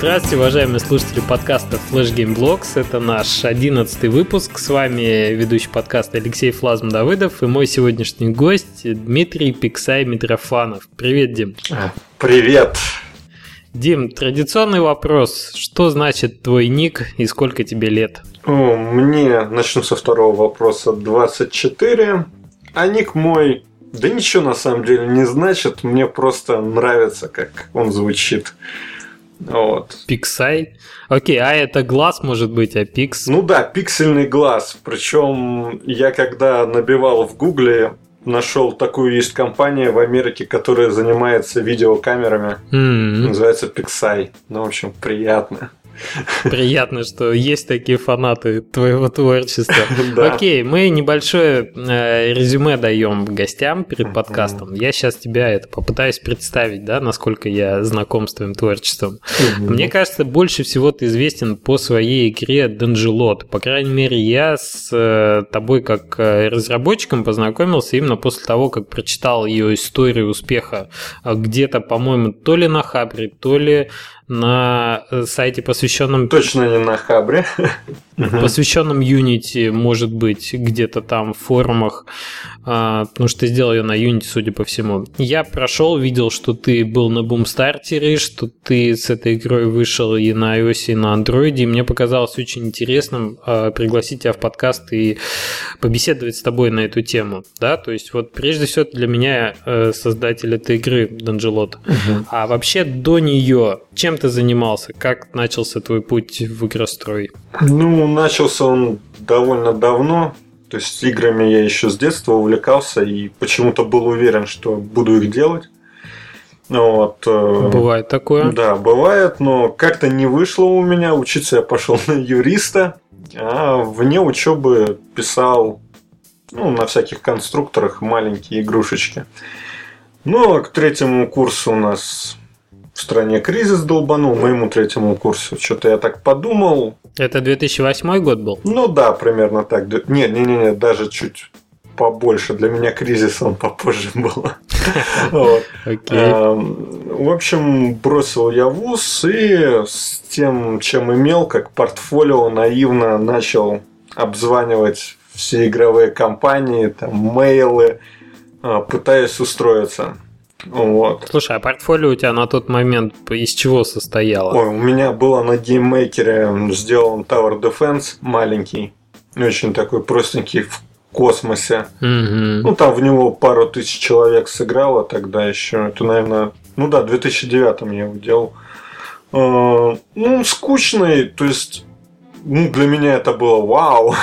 Здравствуйте, уважаемые слушатели подкаста Flash Game Blogs. Это наш одиннадцатый выпуск. С вами ведущий подкаста Алексей Флазм Давыдов и мой сегодняшний гость Дмитрий Пиксай Митрофанов. Привет, Дим. Привет. Дим, традиционный вопрос. Что значит твой ник и сколько тебе лет? О, мне, начну со второго вопроса, 24. А ник мой, да ничего на самом деле не значит. Мне просто нравится, как он звучит. Вот. Пиксай? Окей, а это глаз может быть, а пикс? Ну да, пиксельный глаз. Причем я когда набивал в гугле, нашел такую есть компания в Америке, которая занимается видеокамерами. М-м. Называется Pixai. Ну, в общем, приятно. Приятно, что есть такие фанаты твоего творчества. Да. Окей, мы небольшое э, резюме даем гостям перед подкастом. Я сейчас тебя это попытаюсь представить, да, насколько я знаком с твоим творчеством. Мне кажется, больше всего ты известен по своей игре Данжелот. По крайней мере, я с э, тобой как э, разработчиком познакомился именно после того, как прочитал ее историю успеха э, где-то, по-моему, то ли на Хабре, то ли на э, сайте, посвященном Точно не на Хабре. посвященном Unity, может быть, где-то там в форумах, а, потому что ты сделал ее на Unity, судя по всему. Я прошел, видел, что ты был на бумстартере, что ты с этой игрой вышел и на iOS, и на Android, и мне показалось очень интересным а, пригласить тебя в подкаст и побеседовать с тобой на эту тему, да, то есть вот прежде всего для меня э, создатель этой игры Данжелот, а вообще до нее чем ты занимался, как начался твой путь в игрострой? Ну, начался он довольно давно. То есть играми я еще с детства увлекался и почему-то был уверен, что буду их делать. Ну Вот. э, Бывает такое. Да, бывает, но как-то не вышло у меня. Учиться я пошел на юриста, а вне учебы писал ну, на всяких конструкторах маленькие игрушечки. Ну, а к третьему курсу у нас в стране кризис долбанул, моему третьему курсу. Что-то я так подумал. Это 2008 год был? Ну да, примерно так. Нет, не, не, не, даже чуть побольше. Для меня кризис он попозже был. Вот. Окей. Эм, В общем, бросил я вуз и с тем, чем имел, как портфолио, наивно начал обзванивать все игровые компании, там, мейлы, э, пытаясь устроиться. Вот. Слушай, а портфолио у тебя на тот момент из чего состояло? Ой, у меня было на GameMaker е сделан Tower Defense маленький, очень такой простенький в космосе. Мгм. Ну, там в него пару тысяч человек сыграло тогда еще. Это, наверное, ну да, в 2009 я его делал. Э, Ну, скучный, то есть, ну, для меня это было вау,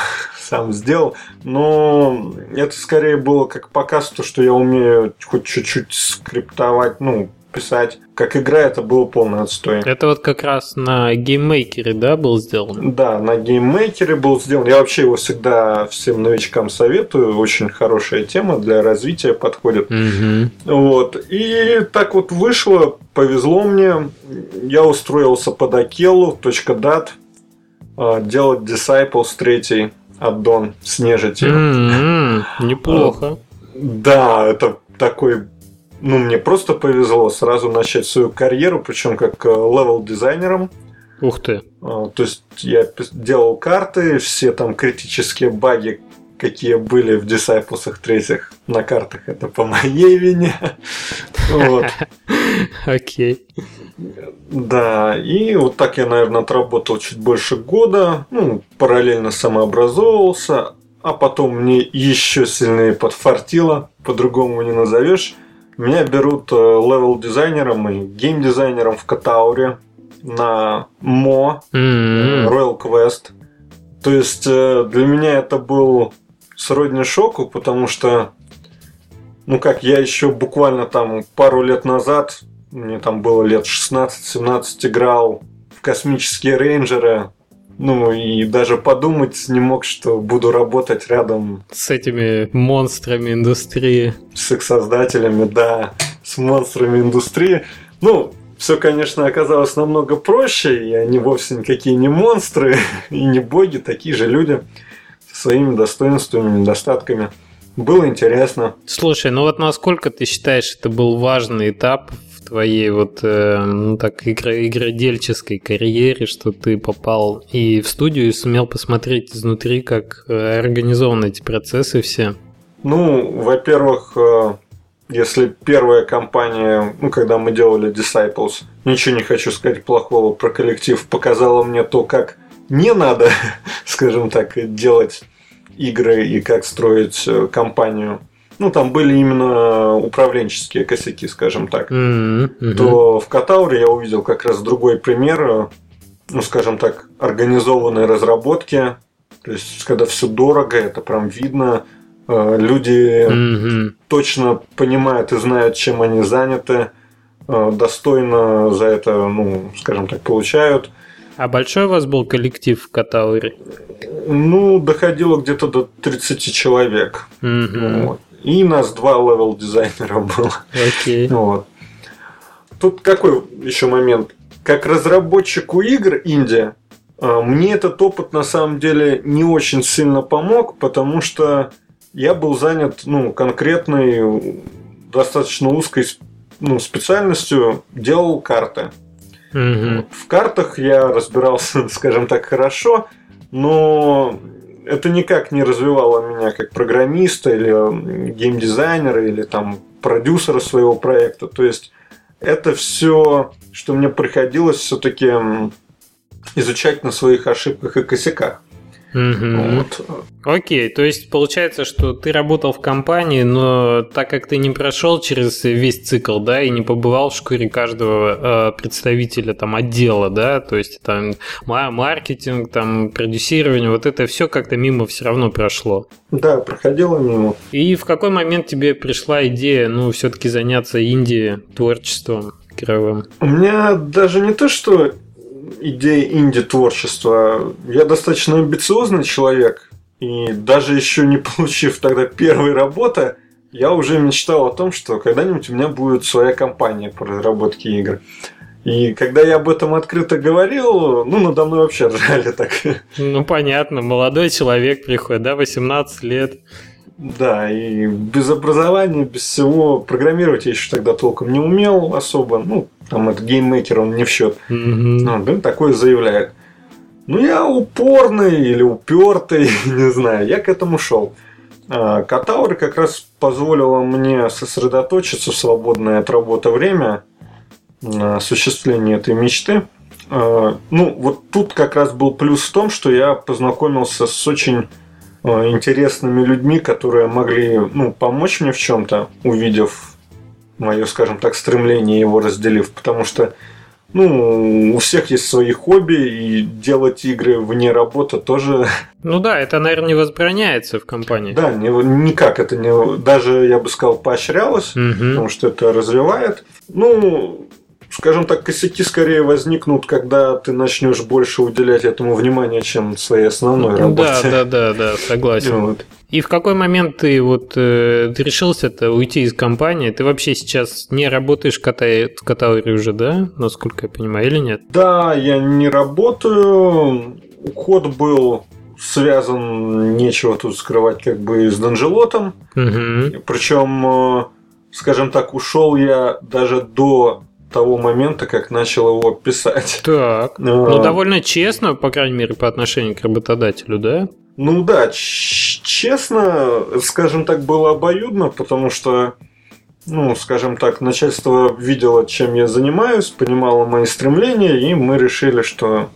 сам сделал. Но это скорее было как показ, то, что я умею хоть чуть-чуть скриптовать, ну, писать. Как игра это было полный отстой. Это вот как раз на GameMaker е, да, был сделан? Да, на GameMaker е был сделан. Я вообще его всегда всем новичкам советую. Очень хорошая тема для развития подходит. Мгм. Вот. И так вот вышло, повезло мне. Я устроился под Акелу, да, а, делать Disciples 3 addon с нежитью. М-м, Неплохо. Да, это такой... Ну, мне просто повезло сразу начать свою карьеру, причем как э, level-дизайнером. Ух ты. А, То есть я делал карты, все там критические баги, какие были в Disciples третьих на картах, это по моей вине. Вот. Окей. Да, и вот так я, наверное, отработал чуть больше года, ну, параллельно самообразовывался, а потом мне еще сильнее подфартило, по-другому не назовешь. Меня берут э, level-дизайнером и гейм-дизайнером в Katauri на MMO, М-м. Royal Quest. То есть э, для меня это был сродни шоку, потому что, ну как, я еще буквально там пару лет назад, мне там было лет 16-17, играл в космические рейнджеры, ну и даже подумать не мог, что буду работать рядом С этими монстрами индустрии. с их создателями, да, с монстрами индустрии. Ну, все, конечно, оказалось намного проще, и они вовсе никакие не монстры и не боги, такие же люди своими достоинствами, недостатками. Было интересно. Слушай, ну вот насколько ты считаешь, это был важный этап в твоей вот, э, ну так, игро игродельческой карьере, что ты попал и в студию и сумел посмотреть изнутри, как э, организованы эти процессы все? Ну, во-первых, э, если первая компания, ну, когда мы делали Disciples, ничего не хочу сказать плохого про коллектив, показала мне то, как не надо, скажем так, делать игры и как строить э, компанию, ну, там были именно управленческие косяки, скажем так, mm-hmm. то в Катауре я увидел как раз другой пример, э, ну, скажем так, организованной разработки. То есть, когда все дорого, это прям видно. Э, люди mm-hmm. точно понимают и знают, чем они заняты, достойно за это, ну, скажем так, получают. А большой у вас был коллектив в Катауре? Ну, доходило где-то до 30 человек. Mm-hmm. Вот. И нас два level дизайнера было. Окей. Вот. Тут какой еще момент? Как разработчику игр инди, мне этот опыт на самом деле не очень сильно помог, потому что я был занят ну, конкретной, достаточно узкой ну, специальностью, делал карты. Угу. В картах я разбирался, скажем так, хорошо, но это никак не развивало меня как программиста или геймдизайнера или там продюсера своего проекта. То есть это все, что мне приходилось все-таки изучать на своих ошибках и косяках. Угу. Вот. Окей, то есть получается, что ты работал в компании, но так как ты не прошел через весь цикл, да, и не побывал в шкуре каждого э, представителя там отдела, да, то есть там маркетинг, там продюсирование, вот это все как-то мимо все равно прошло. Да, проходило мимо. И в какой момент тебе пришла идея, ну, все-таки заняться инди творчеством игровым? У меня даже не то, что идея инди-творчества. Я достаточно амбициозный человек, и даже еще не получив тогда первой работы, я уже мечтал о том, что когда-нибудь у меня будет своя компания по разработке игр. И когда я об этом открыто говорил, ну, надо мной вообще ржали так. Ну, понятно, молодой человек приходит, да, 18 лет. Да, и без образования, без всего, программировать я еще тогда толком не умел особо. Ну, там этот GameMaker, он не в счет. Mm-hmm. Ну, да, такое заявляет. Ну, я упорный или упертый, не знаю, я к этому шел. А, Катаур как раз позволила мне сосредоточиться в свободное от работы время на осуществлении этой мечты. А, ну, вот тут как раз был плюс в том, что я познакомился с очень интересными людьми, которые могли ну, помочь мне в чем-то, увидев мое, скажем так, стремление его разделив, потому что ну, у всех есть свои хобби, и делать игры вне работы тоже... Ну да, это, наверное, не возбраняется в компании. Да, не, никак это не... Даже, я бы сказал, поощрялось, угу. потому что это развивает. Ну, скажем так, косяки скорее возникнут, когда ты начнешь больше уделять этому внимания, чем своей основной работе. Да, да, да, да, согласен. Вот. И в какой момент ты вот э, ты решился-то уйти из компании? Ты вообще сейчас не работаешь в Катауре уже, да? Насколько я понимаю, или нет? Да, я не работаю. Уход был связан, нечего тут скрывать, как бы с Данжелотом. Угу. Причем, э, скажем так, ушел я даже до того момента, как начал его писать. Так. А... Ну, довольно честно, по крайней мере, по отношению к работодателю, да? Ну да, честно, скажем так, было обоюдно, потому что, ну, скажем так, начальство видело, чем я занимаюсь, понимало мои стремления, и мы решили, что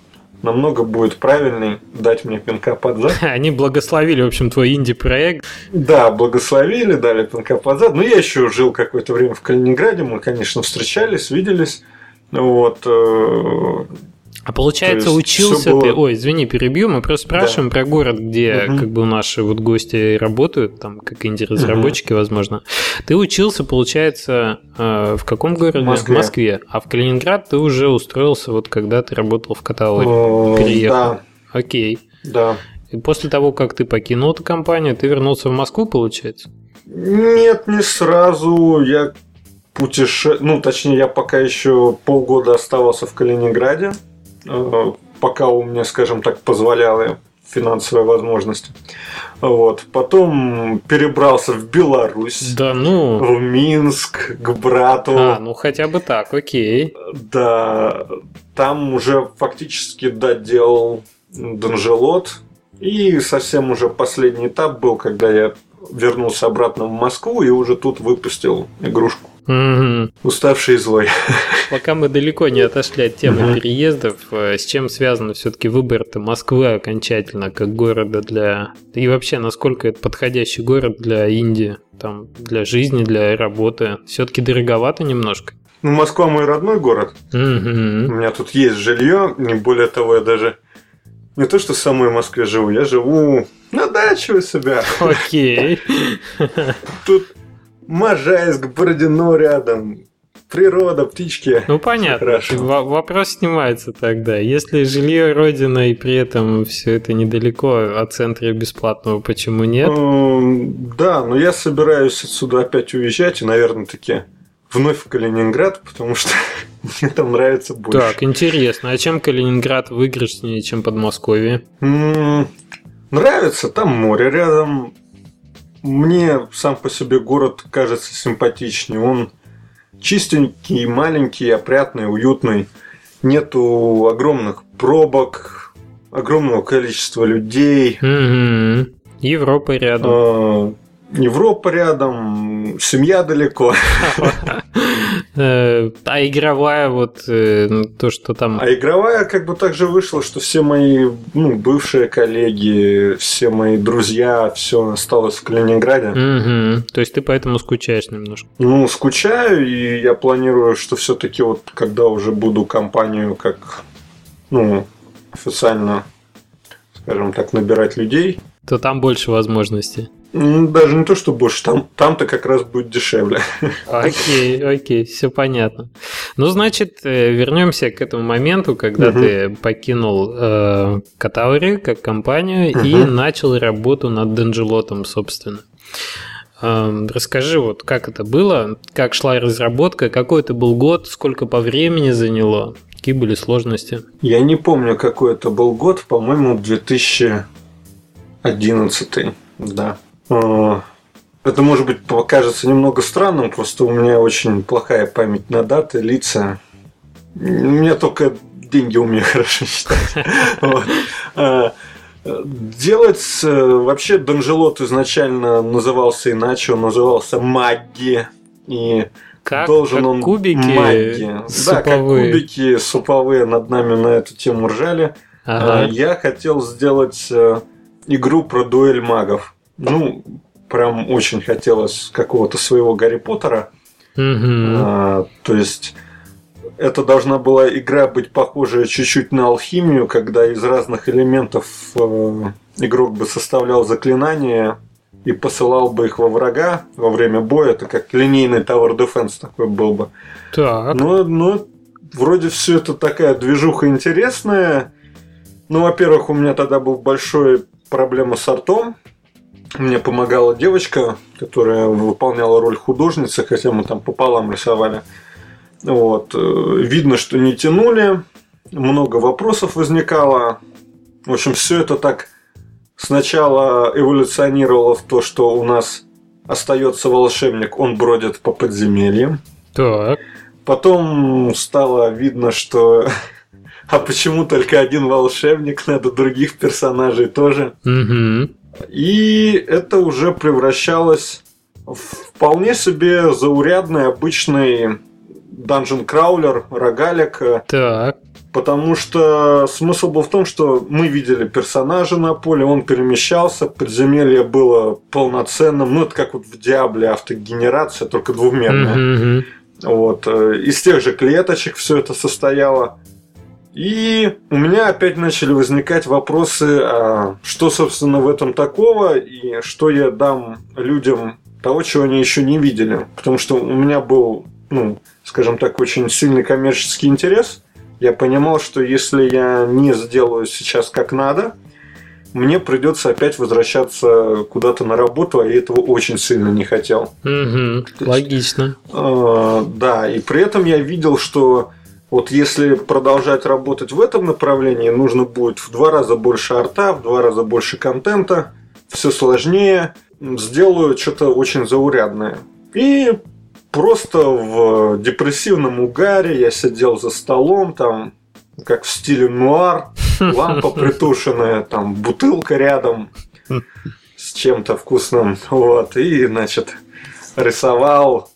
намного будет правильней дать мне пинка под зад. Они благословили, в общем, твой инди-проект. Да, благословили, дали пинка под зад. Но я еще жил какое-то время в Калининграде, мы, конечно, встречались, виделись. Вот. Э, а получается, учился было... ты. Ой, извини, перебью. Мы просто спрашиваем да. про город, где угу. как бы наши вот гости работают, там как инди-разработчики, угу. возможно. Ты учился, получается, э, в каком городе? В Москве. в Москве. А в Калининград ты уже устроился, вот когда ты работал в Каталоге. Переехал. Да. Окей. Да. И после того, как ты покинул эту компанию, ты вернулся в Москву, получается? Нет, не сразу. Я путеше... Ну, точнее, я пока еще полгода оставался в Калининграде. Э, пока у меня, скажем так, позволяло финансовые возможности. Вот. Потом перебрался в Беларусь. Да ну. В Минск, к брату. А, ну хотя бы так, окей. Да. Там уже фактически доделал Донжелот. И совсем уже последний этап был, когда я вернулся обратно в Москву и уже тут выпустил игрушку. Угу. Уставший и злой. Пока мы далеко не отошли от темы угу. переездов, э, с чем связан все-таки выбор-то Москвы окончательно как города для... И вообще, насколько это подходящий город для Индии, там, для жизни, для работы? Все-таки дороговато немножко? Ну, Москва мой родной город. Угу. У меня тут есть жилье, не более того, я даже не то, что в самой Москве живу, я живу на даче у себя. Окей. Тут Можайск, Бородино рядом. Природа, птички. Ну понятно. Хорошо. Вопрос снимается тогда. Если жилье родина и при этом все это недалеко от центра бесплатного, почему нет? Да, но я собираюсь отсюда опять уезжать и, наверное, таки вновь в Калининград, потому что мне там нравится больше. Так, интересно. А чем Калининград выигрышнее, чем Подмосковье? Нравится, там море рядом, мне сам по себе город кажется симпатичнее. Он чистенький, маленький, опрятный, уютный. Нету огромных пробок, огромного количества людей. Угу. Европа рядом. А, Европа рядом, семья далеко. Э, а игровая вот э, ну, то, что там... А игровая как бы так же вышла, что все мои ну, бывшие коллеги, все мои друзья, все осталось в Калининграде. Угу. То есть ты поэтому скучаешь немножко? Ну, скучаю, и я планирую, что все-таки вот когда уже буду компанию как ну, официально, скажем так, набирать людей, то там больше возможностей. Даже не то, что больше, там, там-то как раз будет дешевле. Окей, окей, все понятно. Ну, значит, э, вернемся к этому моменту, когда угу. ты покинул э, Катаури как компанию угу. и начал работу над Денджелотом, собственно. Э, расскажи, вот как это было, как шла разработка, какой это был год, сколько по времени заняло, какие были сложности? Я не помню, какой это был год, по-моему, 2011, да. А, это, может быть, покажется немного странным, просто у меня очень плохая память на даты, лица. У меня только деньги умею хорошо считать. А, делать вообще Донжелот изначально назывался иначе, он назывался Магги. И как, должен как он кубики магии. Да, как кубики суповые над нами на эту тему ржали. Ага. А, я хотел сделать э, игру про дуэль магов. Ну, прям очень хотелось какого-то своего Гарри Поттера. Mm-hmm. А, то есть это должна была игра быть похожая чуть-чуть на алхимию, когда из разных элементов э, игрок бы составлял заклинания и посылал бы их во врага во время боя. Это как линейный Tower Defense такой был бы. Так. Ну, ну вроде все это такая движуха интересная. Ну, во-первых, у меня тогда был большой проблема с артом. Мне помогала девочка, которая выполняла роль художницы, хотя мы там пополам рисовали. Вот. Э, видно, что не тянули, много вопросов возникало. В общем, все это так сначала эволюционировало в то, что у нас остается волшебник, он бродит по подземельям. Так. Потом стало видно, что а почему только один волшебник, надо других персонажей тоже. Угу. И это уже превращалось в вполне себе заурядный обычный данжен краулер, рогалик. Так. Потому что смысл был в том, что мы видели персонажа на поле, он перемещался, подземелье было полноценным, ну это как вот в Диабле автогенерация, только двумерная. Mm-hmm. Вот. Э, из тех же клеточек все это состояло. И у меня опять начали возникать вопросы, а что, собственно, в этом такого, и что я дам людям того, чего они еще не видели. Потому что у меня был, ну, скажем так, очень сильный коммерческий интерес. Я понимал, что если я не сделаю сейчас как надо, мне придется опять возвращаться куда-то на работу, а я этого очень сильно не хотел. Угу, логично. Э, да, и при этом я видел, что Вот если продолжать работать в этом направлении, нужно будет в два раза больше арта, в два раза больше контента, все сложнее, сделаю что-то очень заурядное. И просто в депрессивном угаре я сидел за столом, там, как в стиле нуар, лампа притушенная, там, бутылка рядом с чем-то вкусным, вот, и, значит, рисовал,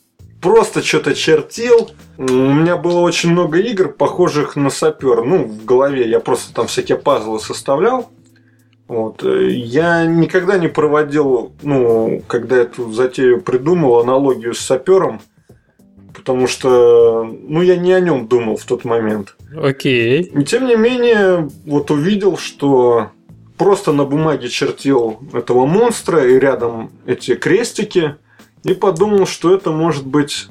просто что-то чертил. У меня было очень много игр, похожих на сапер. Ну, в голове я просто там всякие пазлы составлял. Вот. Я никогда не проводил, ну, когда эту затею придумал, аналогию с сапером, потому что, ну, я не о нем думал в тот момент. Окей. И тем не менее, вот увидел, что просто на бумаге чертил этого монстра и рядом эти крестики, и подумал, что это может быть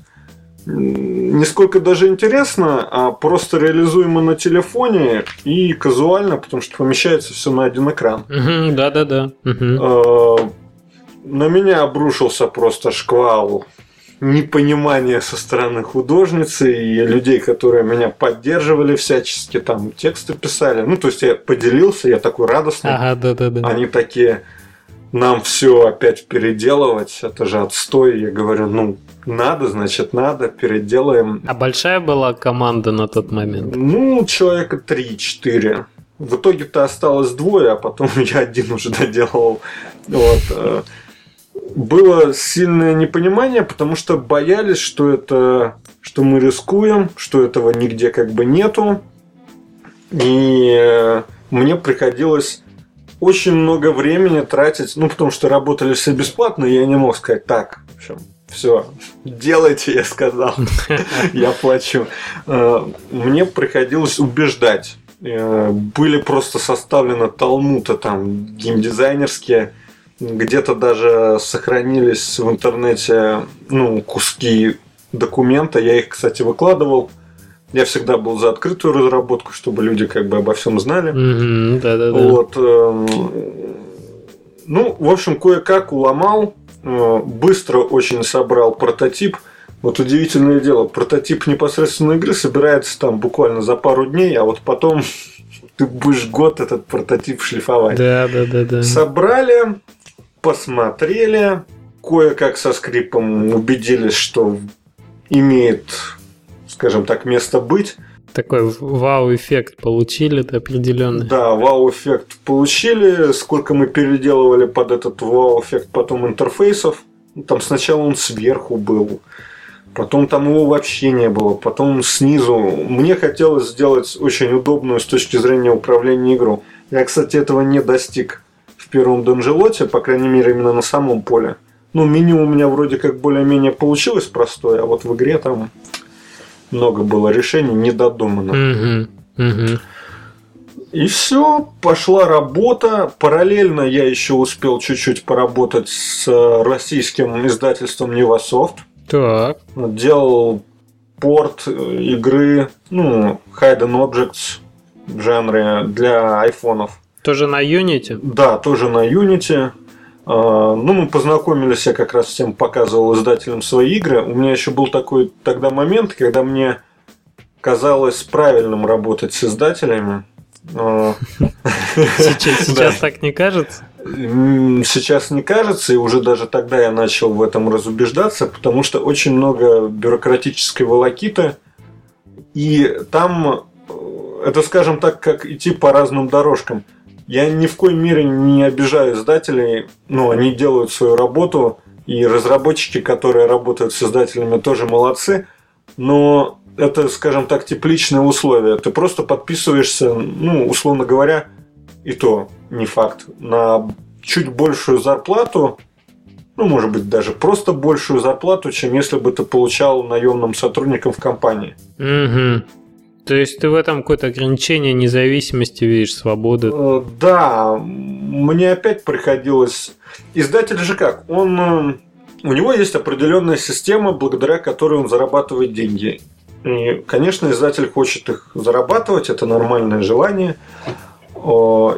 не сколько даже интересно, а просто реализуемо на телефоне и казуально, потому что помещается все на один экран. Да, да, да. На меня обрушился просто шквал непонимания со стороны художницы и людей, которые меня поддерживали всячески, там тексты писали. Ну, то есть я поделился, я такой радостный. Ага, да, да, да. Они такие, нам все опять переделывать, это же отстой. Я говорю, ну, надо, значит, надо, переделаем. А большая была команда на тот момент? Ну, человека 3-4. В итоге-то осталось двое, а потом я один уже доделал. Вот. Э, было сильное непонимание, потому что боялись, что это что мы рискуем, что этого нигде как бы нету. И э, мне приходилось очень много времени тратить, ну, потому что работали все бесплатно, я не мог сказать, так, в общем, все, делайте, я сказал, я плачу. Э, мне приходилось убеждать. Э, были просто составлены талмуты там геймдизайнерские, где-то даже сохранились в интернете ну, куски документа. Я их, кстати, выкладывал. Я всегда был за открытую разработку, чтобы люди как бы обо всем знали. Mm-hmm, да-да-да. Вот. Эм, ну, в общем, кое-как уломал Э, быстро очень собрал прототип. Вот удивительное дело, прототип непосредственно игры собирается там буквально за пару дней, а вот потом ты будешь год этот прототип шлифовать. Да, да, да, да. Собрали, посмотрели, кое-как со скрипом убедились, что имеет, скажем так, место быть такой вау-эффект получили это определенный. Да, вау-эффект получили. Сколько мы переделывали под этот вау-эффект потом интерфейсов. Там сначала он сверху был, потом там его вообще не было, потом снизу. Мне хотелось сделать очень удобную с точки зрения управления игру. Я, кстати, этого не достиг в первом Dungelot е, по крайней мере, именно на самом поле. Ну, меню у меня вроде как более-менее получилось простое, а вот в игре там много было решений недодуманных. Угу, угу. И все, пошла работа. Параллельно я еще успел чуть-чуть поработать с российским издательством Nevosoft. Так. Делал порт игры, ну, Hidden Objects в жанре для айфонов. Тоже на Unity? Да, тоже на Unity. А, ну, мы познакомились, я как раз всем показывал издателям свои игры. У меня еще был такой тогда момент, когда мне казалось правильным работать с издателями. А, сейчас, так не кажется? Сейчас не кажется, и уже даже тогда я начал в этом разубеждаться, потому что очень много бюрократической волокиты, и там э, это, скажем так, как идти по разным дорожкам. Я ни в коей мере не обижаю издателей, ну, они делают свою работу, и разработчики, которые работают с издателями, тоже молодцы, но это, скажем так, тепличные условия. Ты просто подписываешься, ну, условно говоря, и то не факт, на чуть большую зарплату, ну, может быть, даже просто большую зарплату, чем если бы ты получал наемным сотрудником в компании. Угу. То есть ты в этом какое-то ограничение независимости видишь, свободы? Э, да, мне опять приходилось... Издатель же как? Он... Э, у него есть определенная система, благодаря которой он зарабатывает деньги. И, конечно, издатель хочет их зарабатывать, это нормальное желание.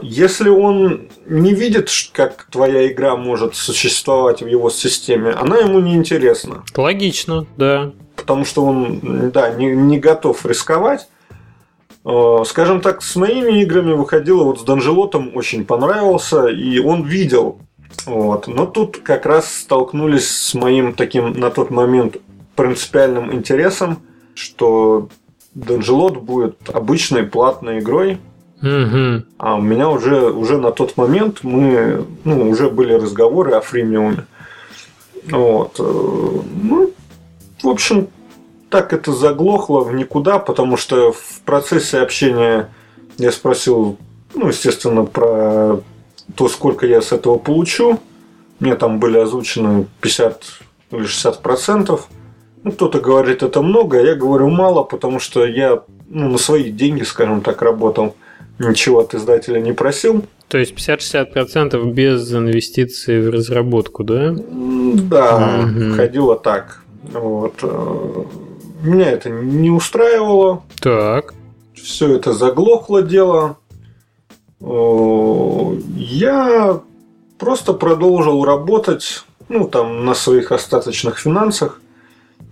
Если он не видит, как твоя игра может существовать в его системе, она ему не интересна. Логично, да. Потому что он да, не, не готов рисковать. Э, скажем так, с моими играми выходило, вот с Данжелотом очень понравился, и он видел. Вот. Но тут как раз столкнулись с моим таким на тот момент принципиальным интересом, что Данжелот будет обычной платной игрой, Угу. а у меня уже, уже на тот момент мы, ну, уже были разговоры о фримиуме. Вот. э, Ну, в общем, так это заглохло в никуда, потому что в процессе общения я спросил, ну, естественно, про то, сколько я с этого получу. Мне там были озвучены 50 или 60 процентов. Ну, кто-то говорит, это много, а я говорю мало, потому что я ну, на свои деньги, скажем так, работал. Ничего от издателя не просил. То есть 50-60% без инвестиций в разработку, да? Да, Мгм. ходило так. Вот. э, Меня это не устраивало. Так. Все это заглохло дело. Я просто продолжил работать, ну, там, на своих остаточных финансах.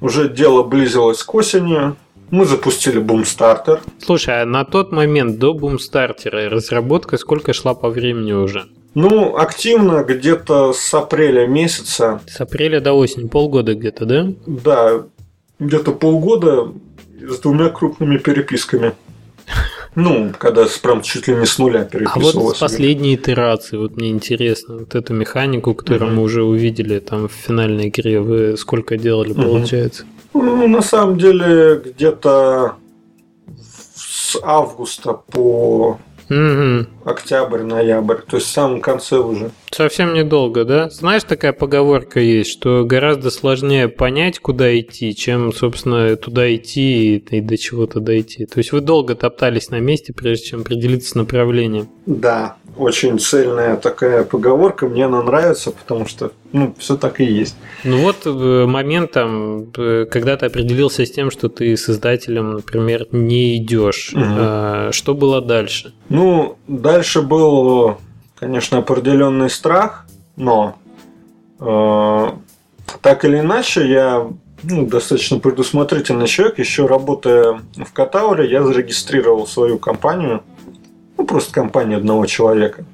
Уже дело близилось к осени. Мы запустили бумстартер. Слушай, а на тот момент до бумстартера разработка сколько шла по времени уже? Ну, активно где-то с апреля месяца, С апреля до осени, полгода где-то, да? да, где-то полгода с двумя крупными переписками. Ну, когда прям чуть ли не с нуля А вот переписывался. с последней итерации, вот мне интересно, вот эту механику, которую Мгм. мы уже увидели там в финальной игре, вы сколько делали, Мгм. получается? Ну, на самом деле, где-то с августа по Мгм. октябрь, ноябрь, то есть в самом конце уже. Совсем недолго, да? Знаешь, такая поговорка есть, что гораздо сложнее понять, куда идти, чем, собственно, туда идти и, и до чего-то дойти. То есть вы долго топтались на месте, прежде чем определиться с направлением. Да, очень цельная такая поговорка, мне она нравится, потому что, ну, все так и есть. Ну вот э, момент там, э, когда ты определился с тем, что ты с издателем, например, не идешь. Мгм. Э, Что было дальше? Ну, дальше был, конечно, определенный страх, но э, так или иначе я ну, достаточно предусмотрительный человек. Еще работая в Катауре, я зарегистрировал свою компанию. Ну, просто компанию одного человека.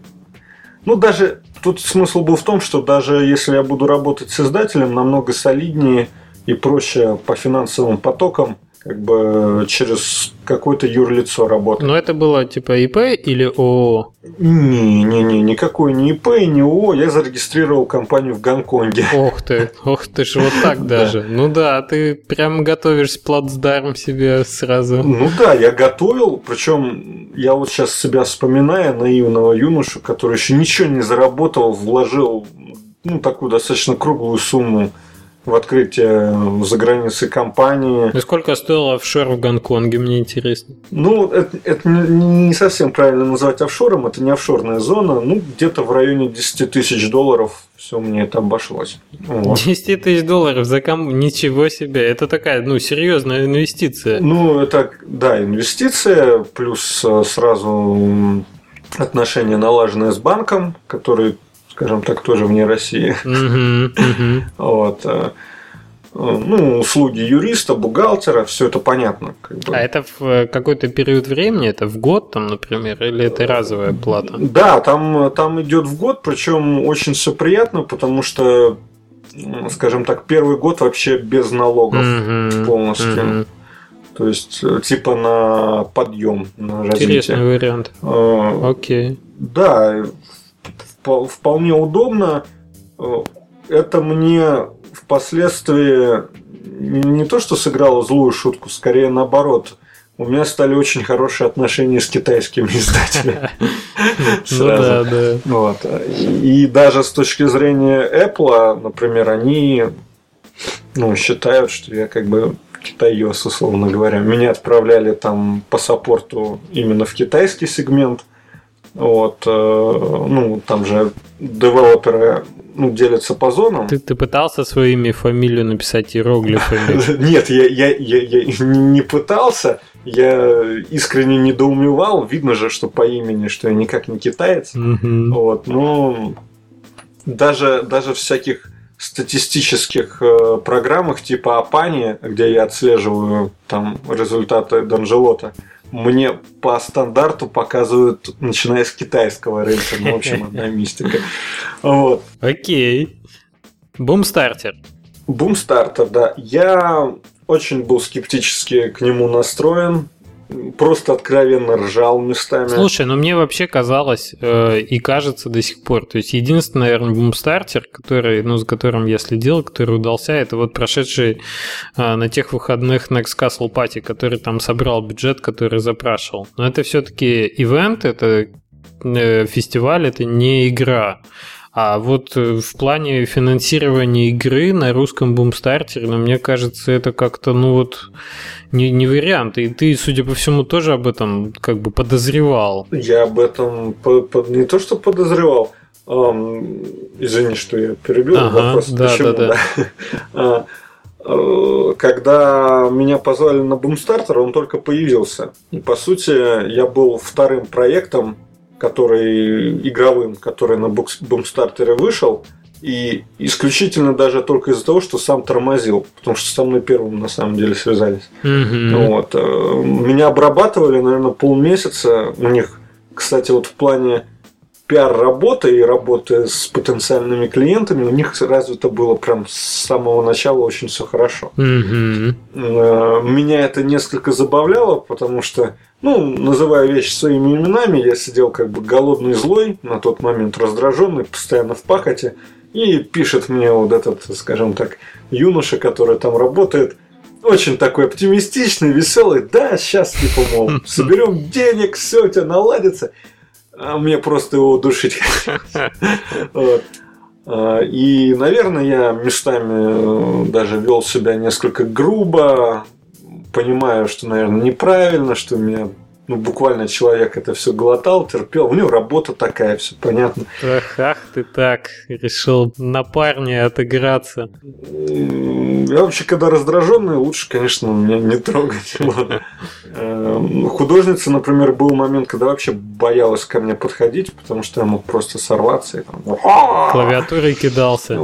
Ну, даже тут смысл был в том, что даже если я буду работать с издателем, намного солиднее и проще по финансовым потокам, как бы через какое-то юрлицо работать. Но это было типа ИП или ООО? Не-не-не, никакой не ИП, не ООО. Я зарегистрировал компанию в Гонконге. Ох ты, ох ты ж, вот так даже. Ну да, ты прям готовишь плацдарм себе сразу. Ну да, я готовил, причем я вот сейчас себя вспоминаю, наивного юношу, который еще ничего не заработал, вложил ну, такую достаточно круглую сумму в открытие за границей компании. Ну сколько стоил офшор в Гонконге, мне интересно. Ну, это, это не совсем правильно называть офшором, это не офшорная зона, ну, где-то в районе 10 тысяч долларов все мне это обошлось. Вот. 10 тысяч долларов за ком... Ничего себе. Это такая, ну, серьезная инвестиция. Ну, это, да, инвестиция, плюс э, сразу отношения налаженные с банком, который, скажем так, тоже вне России. Вот. э, Ну, услуги юриста, бухгалтера, все это понятно. как бы. А это в э, какой-то период времени? Это в год, там, например, или это разовая плата? Да, там, там идет в год, причем очень все приятно, потому что, скажем так, первый год вообще без налогов Мгм, полностью. То есть, э, типа на подъем, на развитие. Интересный вариант. Окей. Да, вп- вполне удобно. Э, Это мне впоследствии не то, что сыграло злую шутку, скорее наоборот. У меня стали очень хорошие отношения с китайскими издателями. Ну да, да. Вот. И даже с точки зрения Apple, например, они ну, считают, что я как бы китаёс, условно говоря. Меня отправляли там по саппорту именно в китайский сегмент. Вот, э, ну, там же девелоперы ну, делятся по зонам. Ты, ты пытался свое имя и фамилию написать иероглифами? Нет, я, я, я, я не пытался. Я искренне недоумевал. Видно же, что по имени, что я никак не китаец. Вот, ну, даже, даже всяких статистических э, программах типа Апани, где я отслеживаю там результаты Данжелота, мне по стандарту показывают, начиная с китайского рынка. Ну, в общем, одна мистика. Вот. Окей. Бумстартер. Бумстартер, да. Я очень был скептически к нему настроен просто откровенно ржал местами. Слушай, ну мне вообще казалось э, и кажется до сих пор, то есть единственный, наверное, бумстартер, который, ну, за которым я следил, который удался, это вот прошедший э, на тех выходных Next Castle Party, который там собрал бюджет, который запрашивал. Но это все-таки ивент, это э, фестиваль, это не игра. А вот э, в плане финансирования игры на русском бумстартере, ну, мне кажется, это как-то, ну вот, не, не вариант. И ты, судя по всему, тоже об этом как бы подозревал. Я об этом по, по, не то, что подозревал. Эм, извини, что я перебил ага, вопрос. Да, Почему? Да, да. А, э, когда меня позвали на Бумстартер, он только появился. И, по сути, я был вторым проектом который игровым, который на бумстартере вышел, и исключительно даже только из-за того, что сам тормозил, потому что со мной первым на самом деле связались. Mm-hmm. Вот. Э, меня обрабатывали, наверное, полмесяца. У них, кстати, вот в плане пиар-работы и работы с потенциальными клиентами у них развито было прям с самого начала очень все хорошо. Mm-hmm. Меня это несколько забавляло, потому что ну, называя вещи своими именами, я сидел как бы голодный злой, на тот момент раздраженный, постоянно в пахоте, и пишет мне вот этот, скажем так, юноша, который там работает, очень такой оптимистичный, веселый, да, сейчас типа, мол, соберем денег, все у тебя наладится, а мне просто его удушить. Вот. А, и, наверное, я местами э, даже вел себя несколько грубо, понимаю, что, наверное, неправильно, что у меня ну, буквально человек это все глотал, терпел. У него работа такая, все понятно. Ах, ах ты так, решил на парня отыграться. Я вообще, когда раздраженный, лучше, конечно, меня не трогать. Эм, художница, например, был момент, когда вообще боялась ко мне подходить, потому что я мог просто сорваться и там... Клавиатурой кидался.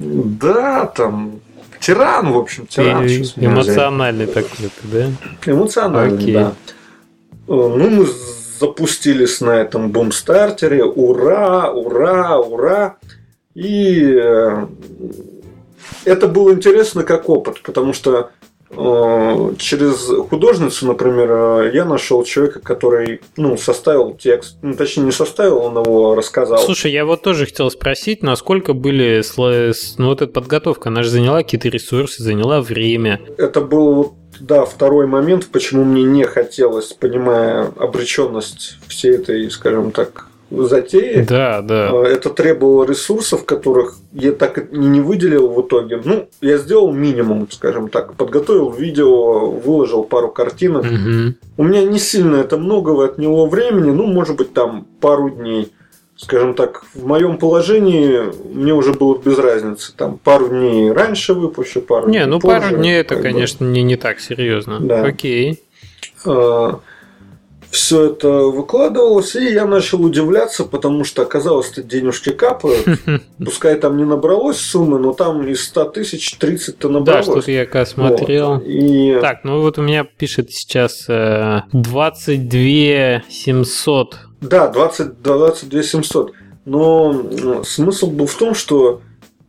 Да, там Тиран, в общем, тиран. И, эмоциональный такой, да? Эмоциональный, Окей. да. Ну, мы запустились на этом бумстартере. Ура, ура, ура. И э, это было интересно как опыт, потому что Э, через художницу, например, э, я нашел человека, который ну, составил текст. Ну, точнее, не составил, он его рассказал. Слушай, я вот тоже хотел спросить, насколько были ну, вот эта подготовка, она же заняла какие-то ресурсы, заняла время. Это был да, второй момент, почему мне не хотелось, понимая обреченность всей этой, скажем так, затеи. Да, да. А, это требовало ресурсов, которых я так и не выделил в итоге. Ну, я сделал минимум, скажем так. Подготовил видео, выложил пару картинок. Угу. У меня не сильно это много отняло времени, ну, может быть, там пару дней. Скажем так, в моем положении мне уже было без разницы. Там пару дней раньше выпущу, пару не, дней ну позже, пару дней это, конечно, не, не так серьезно. Да. Окей. А, все это выкладывалось, и я начал удивляться, потому что оказалось, что денежки капают. Пускай там не набралось суммы, но там из 100 тысяч 30-то набралось. Да, что-то я как смотрел. Вот. И... Так, ну вот у меня пишет сейчас 22 700. Да, 20, 22 700. Но смысл был в том, что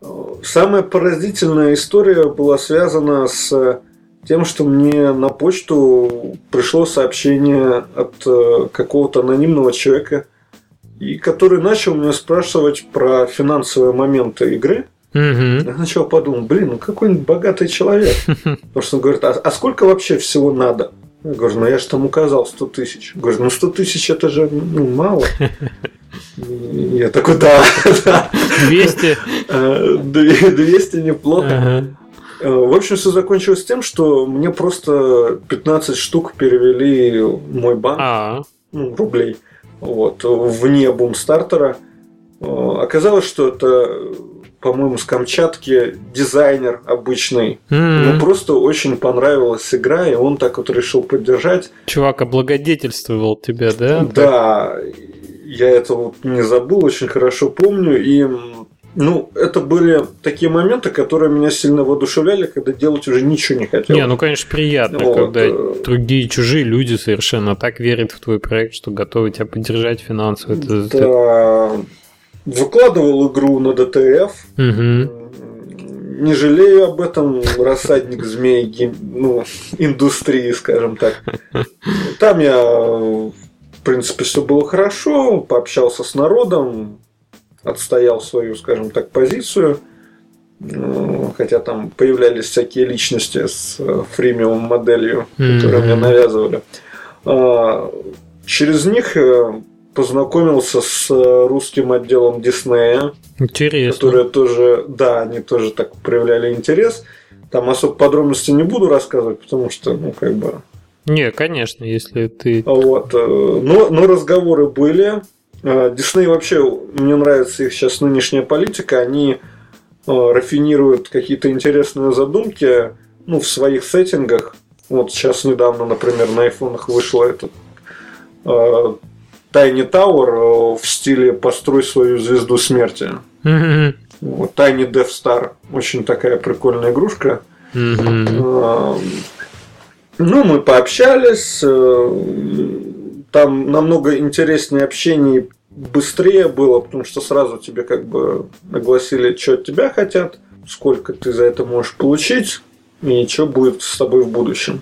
э, самая поразительная история была связана с тем, что мне на почту пришло сообщение от э, какого-то анонимного человека, и который начал меня спрашивать про финансовые моменты игры. Угу. Я начал подумать, блин, ну какой-нибудь богатый человек. Потому что он говорит, а, а сколько вообще всего надо? Я говорю, ну я же там указал 100 тысяч. Говорю, ну 100 тысяч это же ну, мало. Я такой, да, 200? 200 э, неплохо. Э, в общем, все закончилось тем, что мне просто 15 штук перевели мой банк, а ну, рублей, вот, вне бумстартера. Э, оказалось, что это, по-моему, с Камчатки дизайнер обычный. Mm-hmm. Ему просто очень понравилась игра, и он так вот решил поддержать. Чувак облагодетельствовал тебя, да? Да, я это вот не забыл, очень хорошо помню. И ну, это были такие моменты, которые меня сильно воодушевляли, когда делать уже ничего не хотел. Не, ну, конечно, приятно, вот. когда э, другие чужие люди совершенно так верят в твой проект, что готовы тебя поддержать финансово. Это, да. Это... Выкладывал игру на ДТФ. Угу. Не жалею об этом. Рассадник змей ну, индустрии, скажем так. Там я, в принципе, все было хорошо. Пообщался с народом отстоял свою, скажем так, позицию. Ну, хотя там появлялись всякие личности с э, фримиум моделью, которые mm-hmm. мне навязывали. А, через них э, познакомился с русским отделом Диснея. Интересно. Которые тоже, да, они тоже так проявляли интерес. Там особо подробностей не буду рассказывать, потому что, ну, как бы... Не, конечно, если ты... Вот. Э, но, но разговоры были. Э, Дисней вообще, мне нравится их сейчас нынешняя политика, они э, рафинируют какие-то интересные задумки ну, в своих сеттингах. Вот сейчас недавно, например, на айфонах вышло этот э, Tiny Tower в стиле «Построй свою звезду смерти». Mm-hmm. Вот, Tiny Death Star. Очень такая прикольная игрушка. Mm-hmm. Ну, мы пообщались там намного интереснее общение быстрее было, потому что сразу тебе как бы огласили, что от тебя хотят, сколько ты за это можешь получить и что будет с тобой в будущем.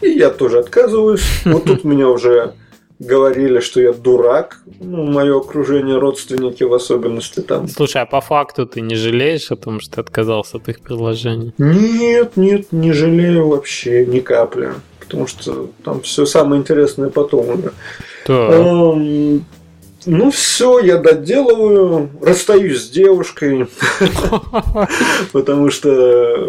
И я тоже отказываюсь. Вот тут меня уже говорили, что я дурак, ну, мое окружение, родственники в особенности там. Слушай, а по факту ты не жалеешь о том, что ты отказался от их предложений? Нет, нет, не жалею вообще ни капли потому что там все самое интересное потом уже. Да. Ну все, я доделываю, расстаюсь с девушкой, потому что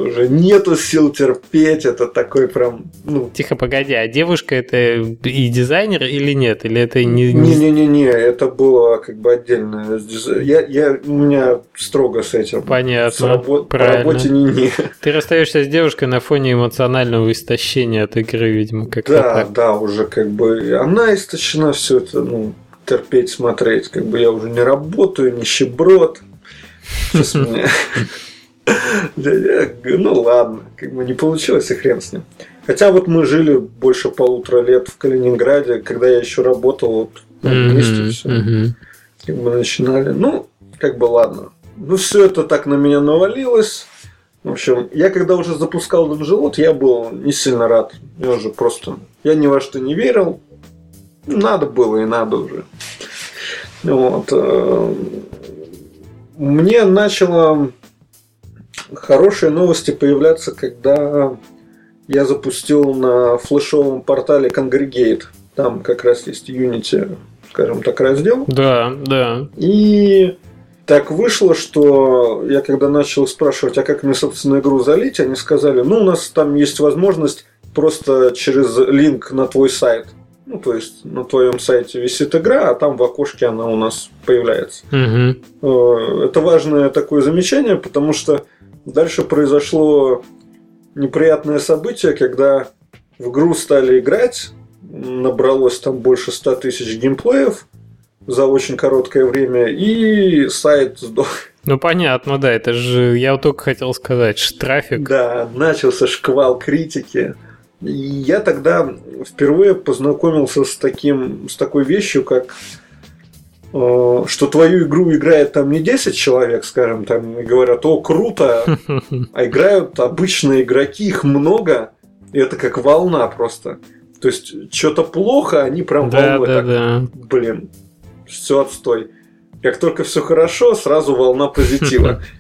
уже нету сил терпеть, это такой прям... Ну... Тихо, погоди, а девушка это и дизайнер или нет? Или это не... Не-не-не, это было как бы отдельно. Я, я, у меня строго с этим. Понятно, с рабо... По работе не, не. Ты расстаешься с девушкой на фоне эмоционального истощения от игры, видимо, как Да, так. да, уже как бы она истощена, все это, ну, терпеть, смотреть. Как бы я уже не работаю, нищеброд. Сейчас меня... Ну ладно, как бы не получилось, и хрен с ним. Хотя вот мы жили больше полутора лет в Калининграде, когда я еще работал вот вместе все. Как бы начинали. Ну, как бы ладно. Ну, все это так на меня навалилось. В общем, я когда уже запускал Донжелот, я был не сильно рад. Я уже просто... Я ни во что не верил. Надо было и надо уже. Вот. Э, мне начало хорошие новости появляться, когда я запустил на флешовом портале Congregate. Там как раз есть Unity, скажем так, раздел. Да, да. И так вышло, что я когда начал спрашивать, а как мне, собственно, игру залить, они сказали, ну, у нас там есть возможность просто через линк на твой сайт – ну, то есть на твоем сайте висит игра, а там в окошке она у нас появляется. Угу. Это важное такое замечание, потому что дальше произошло неприятное событие, когда в игру стали играть, набралось там больше 100 тысяч геймплеев за очень короткое время, и сайт сдох. Ну понятно, да, это же я вот только хотел сказать, трафик. Да, начался шквал критики. Я тогда впервые познакомился с, таким, с такой вещью, как э, что твою игру играет там не 10 человек, скажем, там и говорят, о, круто, а играют обычные игроки, их много, и это как волна просто. То есть, что-то плохо, они прям да, волной да, так, да. блин, все отстой. Как только все хорошо, сразу волна позитива.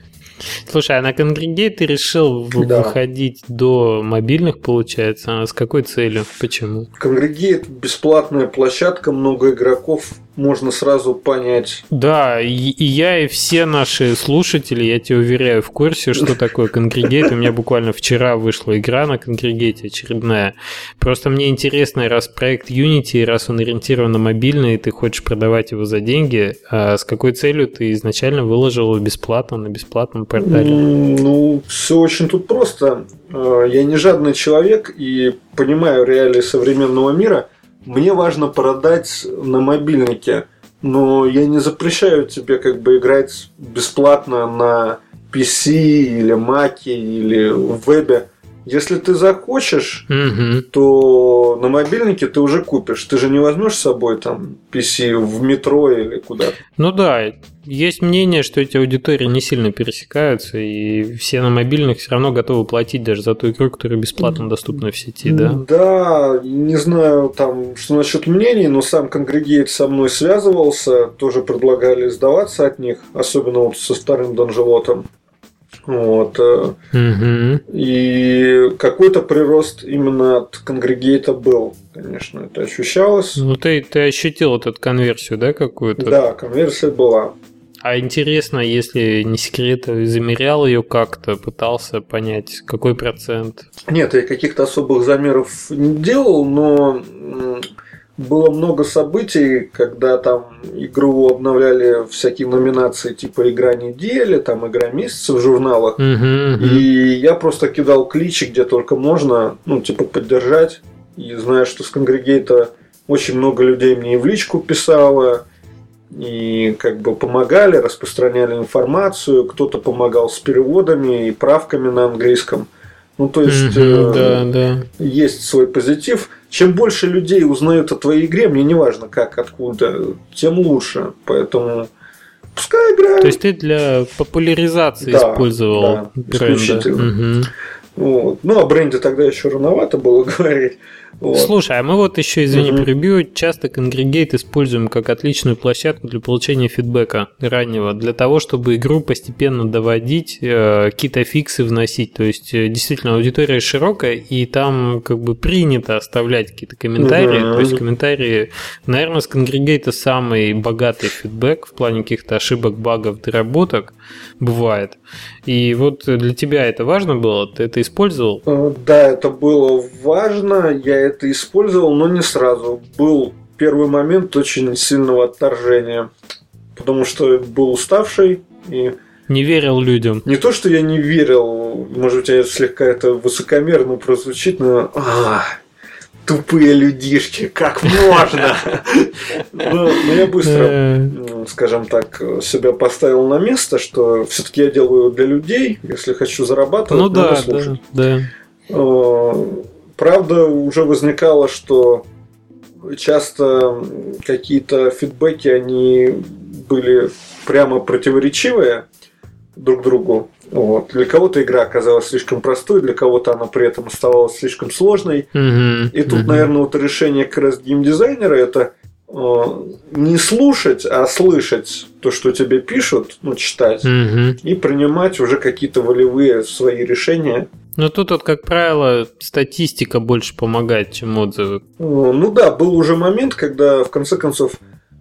Слушай, а на Конгрегейт ты решил да. выходить до мобильных, получается? А с какой целью? Почему? Конгрегейт бесплатная площадка, много игроков, можно сразу понять. Да, и, и я, и все наши слушатели, я тебе уверяю, в курсе, что такое конгрегейт. У меня буквально вчера вышла игра на конгрегейте очередная. Просто мне интересно, раз проект Unity, раз он ориентирован на мобильный, и ты хочешь продавать его за деньги, а с какой целью ты изначально выложил его бесплатно на бесплатном портале? Ну, все очень тут просто. А, я не жадный человек и понимаю реалии современного мира – мне важно продать на мобильнике. но я не запрещаю тебе как бы играть бесплатно на PC или Mac или в вебе. Если ты захочешь, Мгм. то на мобильнике ты уже купишь. Ты же не возьмешь с собой там PC в метро или куда-то. Ну да, есть мнение, что эти аудитории не сильно пересекаются, и все на мобильных все равно готовы платить даже за ту игру, которая бесплатно доступна в сети, да? Да, не знаю там, что насчет мнений, но сам Конгрегейт со мной связывался, тоже предлагали сдаваться от них, особенно вот со вторым Донжелотом. Вот. Мгм. И какой-то прирост именно от Конгрегейта был, конечно, это ощущалось. Ну ты, ты ощутил вот эту конверсию, да, какую-то? Да, конверсия была. А интересно, если не секрет, замерял ее как-то, пытался понять, какой процент? Нет, я каких-то особых замеров не делал, но было много событий, когда там игру обновляли всякие номинации типа игра недели, там игра месяца в журналах. Мгм, мгм. И я просто кидал кличи, где только можно, ну, типа, поддержать. И зная, что с Конгрегейта очень много людей мне и в личку писало, и как бы помогали, распространяли информацию, кто-то помогал с переводами и правками на английском. Ну, то есть, Мгм, э, Да, да. есть свой позитив. Чем больше людей узнают о твоей игре, мне не важно как, откуда, тем лучше. Поэтому пускай играют. То есть ты для популяризации Да, использовал да, бренда. исключительно. Мгм. Вот. Ну, о бренде тогда еще рановато было говорить. Вот. Слушай, а мы вот еще, извини, Мгм. перебью, часто Congregate используем как отличную площадку для получения фидбэка раннего, для того, чтобы игру постепенно доводить, э, какие-то фиксы вносить. То есть, э, действительно, аудитория широкая, и там как бы принято оставлять какие-то комментарии. Мгм. То есть, комментарии, наверное, с Congregate самый богатый фидбэк в плане каких-то ошибок, багов, доработок бывает. И вот для тебя это важно было? Ты это использовал? Э, Да, это было важно, я это использовал, но не сразу. Был первый момент очень сильного отторжения, потому что был уставший, и Не верил людям. не то, что я не верил, может быть, я слегка это высокомерно прозвучит, но «А, тупые людишки, как можно? Но я быстро Э, скажем так, себя поставил на место, что все-таки я делаю для людей, если хочу зарабатывать, Ну да, слушать. да, да. Правда, уже возникало, что часто какие-то фидбэки, они были прямо противоречивые друг другу. Вот. Для кого-то игра оказалась слишком простой, для кого-то она при этом оставалась слишком сложной. Мгм, И тут, мгм. наверное, вот решение как раз геймдизайнера это э, не слушать, а слышать то, что тебе пишут, ну, читать, Мгм. и принимать уже какие-то волевые свои решения. Но тут, вот, как правило, статистика больше помогает, чем отзывы. Ну да, был уже момент, когда в конце концов,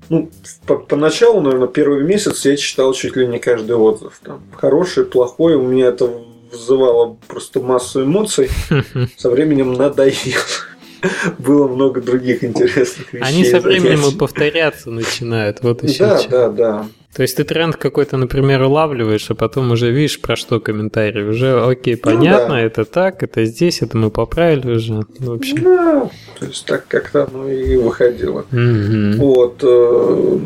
ну, по- поначалу, наверное, первый месяц я читал чуть ли не каждый отзыв. Там, хороший, плохой, у меня это вызывало просто массу эмоций. Со временем надоело. Было много других интересных вещей. Они со временем и повторяться начинают. Вот еще Да, да, да. То есть ты тренд какой-то, например, улавливаешь, а потом уже видишь, про что комментарий. Уже, окей, понятно, Ну да. это так, это здесь, это мы поправили уже. В общем. Да, то есть так как-то оно и выходило. Мгм. Вот, э,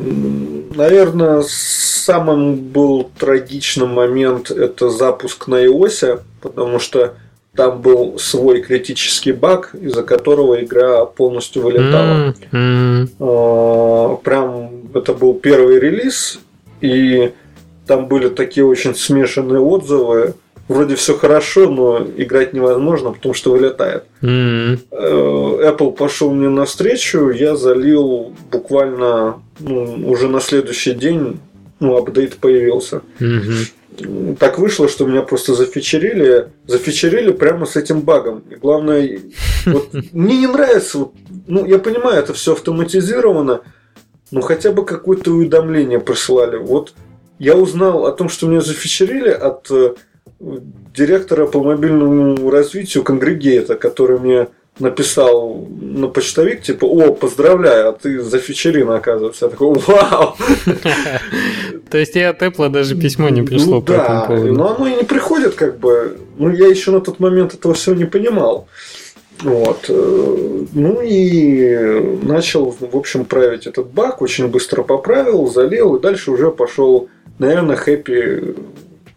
наверное, самым был трагичным момент это запуск на iOS, потому что там был свой критический баг, из-за которого игра полностью вылетала. Э, Прям это был первый релиз, и там были такие очень смешанные отзывы. Вроде все хорошо, но играть невозможно, потому что вылетает. Э, Apple пошел мне навстречу, я залил буквально ну, уже на следующий день, ну, апдейт появился. Мгм. Так вышло, что меня просто зафичерили, зафичерили прямо с этим багом. И главное, вот, мне не нравится, вот, ну, я понимаю, это все автоматизировано, но хотя бы какое-то уведомление присылали. Вот я узнал о том, что меня зафичерили от э, директора по мобильному развитию Конгрегейта, который мне написал на почтовик, типа, о, поздравляю, а ты зафичерин, оказывается. Я такой, вау! То есть и от Apple даже письмо не пришло ну, по этому да, поводу. но оно и не приходит, как бы. Ну, я еще на тот момент этого всего не понимал. Вот. Э, ну и начал, в общем, править этот бак, очень быстро поправил, залил, и дальше уже пошел, наверное, хэппи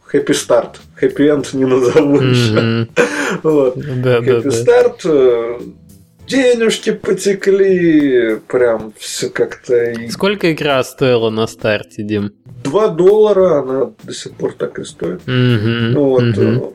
хэппи старт. Хэппи энд не назову еще. Вот. Хэппи старт. Э, денежки потекли. Прям все как-то. Сколько игра стоила на старте, Дим? 2 доллара, она до сих пор так и стоит. Вот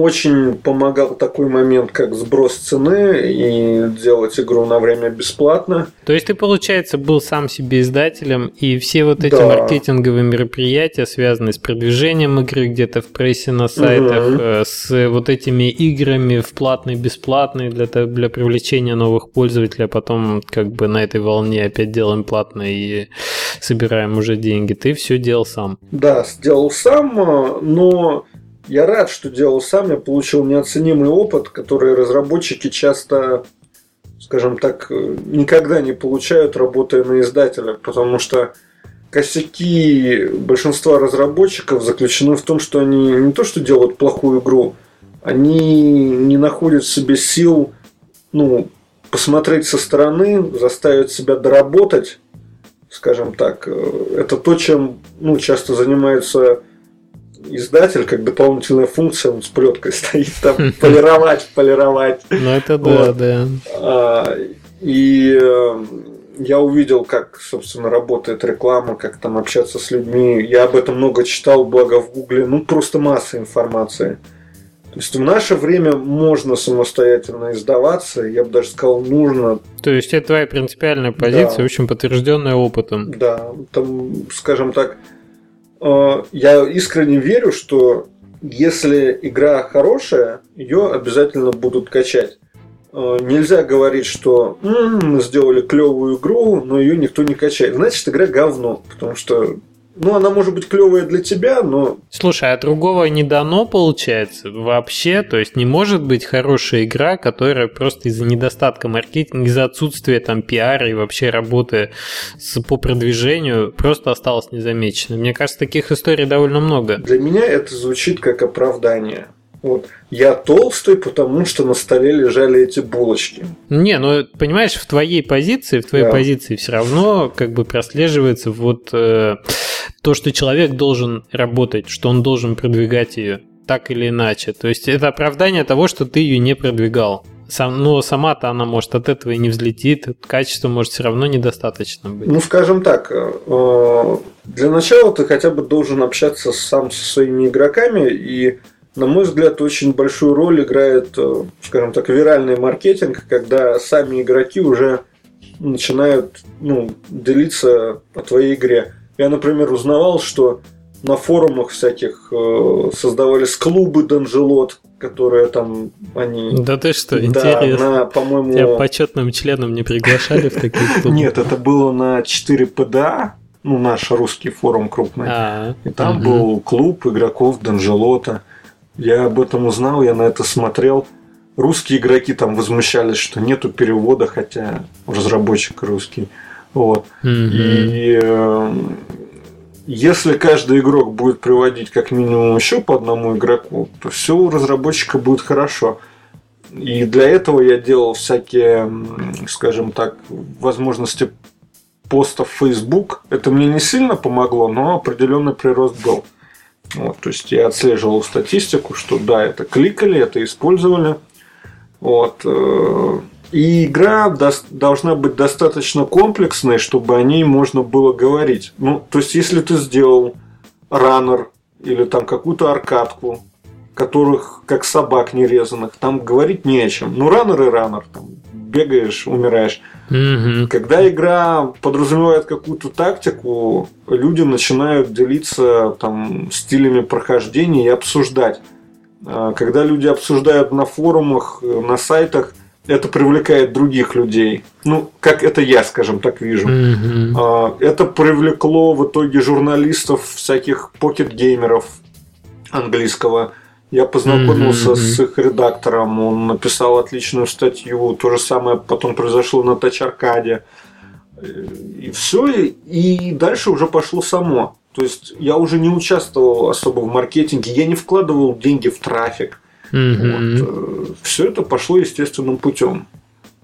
очень помогал такой момент, как сброс цены и делать игру на время бесплатно. То есть ты, получается, был сам себе издателем, и все вот эти да. маркетинговые мероприятия, связанные с продвижением игры где-то в прессе на сайтах, угу. с вот этими играми в платный, бесплатный для, для привлечения новых пользователей, а потом как бы на этой волне опять делаем платно и собираем уже деньги. Ты все делал сам. Да, сделал сам, но я рад, что делал сам, я получил неоценимый опыт, который разработчики часто, скажем так, никогда не получают, работая на издателя, потому что косяки большинства разработчиков заключены в том, что они не то что делают плохую игру, они не находят в себе сил ну, посмотреть со стороны, заставить себя доработать, скажем так. Это то, чем ну, часто занимаются издатель, как дополнительная функция, он с плеткой стоит там, полировать, полировать. Ну, это да, да. А, и э, я увидел, как, собственно, работает реклама, как там общаться с людьми. Я об этом много читал, благо в Гугле. Ну, просто масса информации. То есть в наше время можно самостоятельно издаваться, я бы даже сказал, нужно. То есть это твоя принципиальная позиция, да. очень подтвержденная опытом. Да, там, скажем так, я искренне верю, что если игра хорошая, ее обязательно будут качать. Э, нельзя говорить, что мы сделали клевую игру, но ее никто не качает. Значит, игра говно, потому что ну, она может быть клевая для тебя, но... Слушай, а другого не дано, получается, вообще? То есть не может быть хорошая игра, которая просто из-за недостатка маркетинга, из-за отсутствия там пиара и вообще работы с, по продвижению просто осталась незамеченной. Мне кажется, таких историй довольно много. Для меня это звучит как оправдание. Вот. Я толстый, потому что на столе лежали эти булочки. Не, ну понимаешь, в твоей позиции, в твоей да. позиции все равно как бы прослеживается вот э, то, что человек должен работать, что он должен продвигать ее так или иначе. То есть это оправдание того, что ты ее не продвигал. Сам, но сама-то она может от этого и не взлетит, качество может все равно недостаточно быть. Ну, скажем так, э, для начала ты хотя бы должен общаться сам со своими игроками, и, на мой взгляд, очень большую роль играет, э, скажем так, виральный маркетинг, когда сами игроки уже начинают ну, делиться о твоей игре. Я, например, узнавал, что на форумах всяких э, создавались клубы Данжелот, которые там они... Да ты что, да, интересно. На, по-моему... Тебя почетным членом не приглашали в такие клубы? Нет, это было на 4 ПДА, ну, наш русский форум крупный. А, и там был клуб игроков Данжелота. Я об этом узнал, я на это смотрел. Русские игроки там возмущались, что нету перевода, хотя разработчик русский. Вот. Mm-hmm. И э, если каждый игрок будет приводить как минимум еще по одному игроку, то все у разработчика будет хорошо. И для этого я делал всякие, скажем так, возможности постов в Facebook. Это мне не сильно помогло, но определенный прирост был. Вот, то есть я отслеживал статистику, что да, это кликали, это использовали. Вот. Э, и игра должна быть достаточно комплексной, чтобы о ней можно было говорить. Ну, то есть, если ты сделал раннер или там какую-то аркадку, которых как собак нерезанных, там говорить не о чем. Ну, раннер и раннер, там бегаешь, умираешь. Mm-hmm. Когда игра подразумевает какую-то тактику, люди начинают делиться там стилями прохождения и обсуждать. А когда люди обсуждают на форумах, на сайтах, это привлекает других людей. Ну, как это я, скажем так, вижу. Mm-hmm. Это привлекло в итоге журналистов, всяких покет-геймеров английского. Я познакомился mm-hmm. с их редактором, он написал отличную статью. То же самое потом произошло на Тач-Аркаде. И все, и дальше уже пошло само. То есть я уже не участвовал особо в маркетинге, я не вкладывал деньги в трафик. Мгм. Вот, все это пошло естественным путем.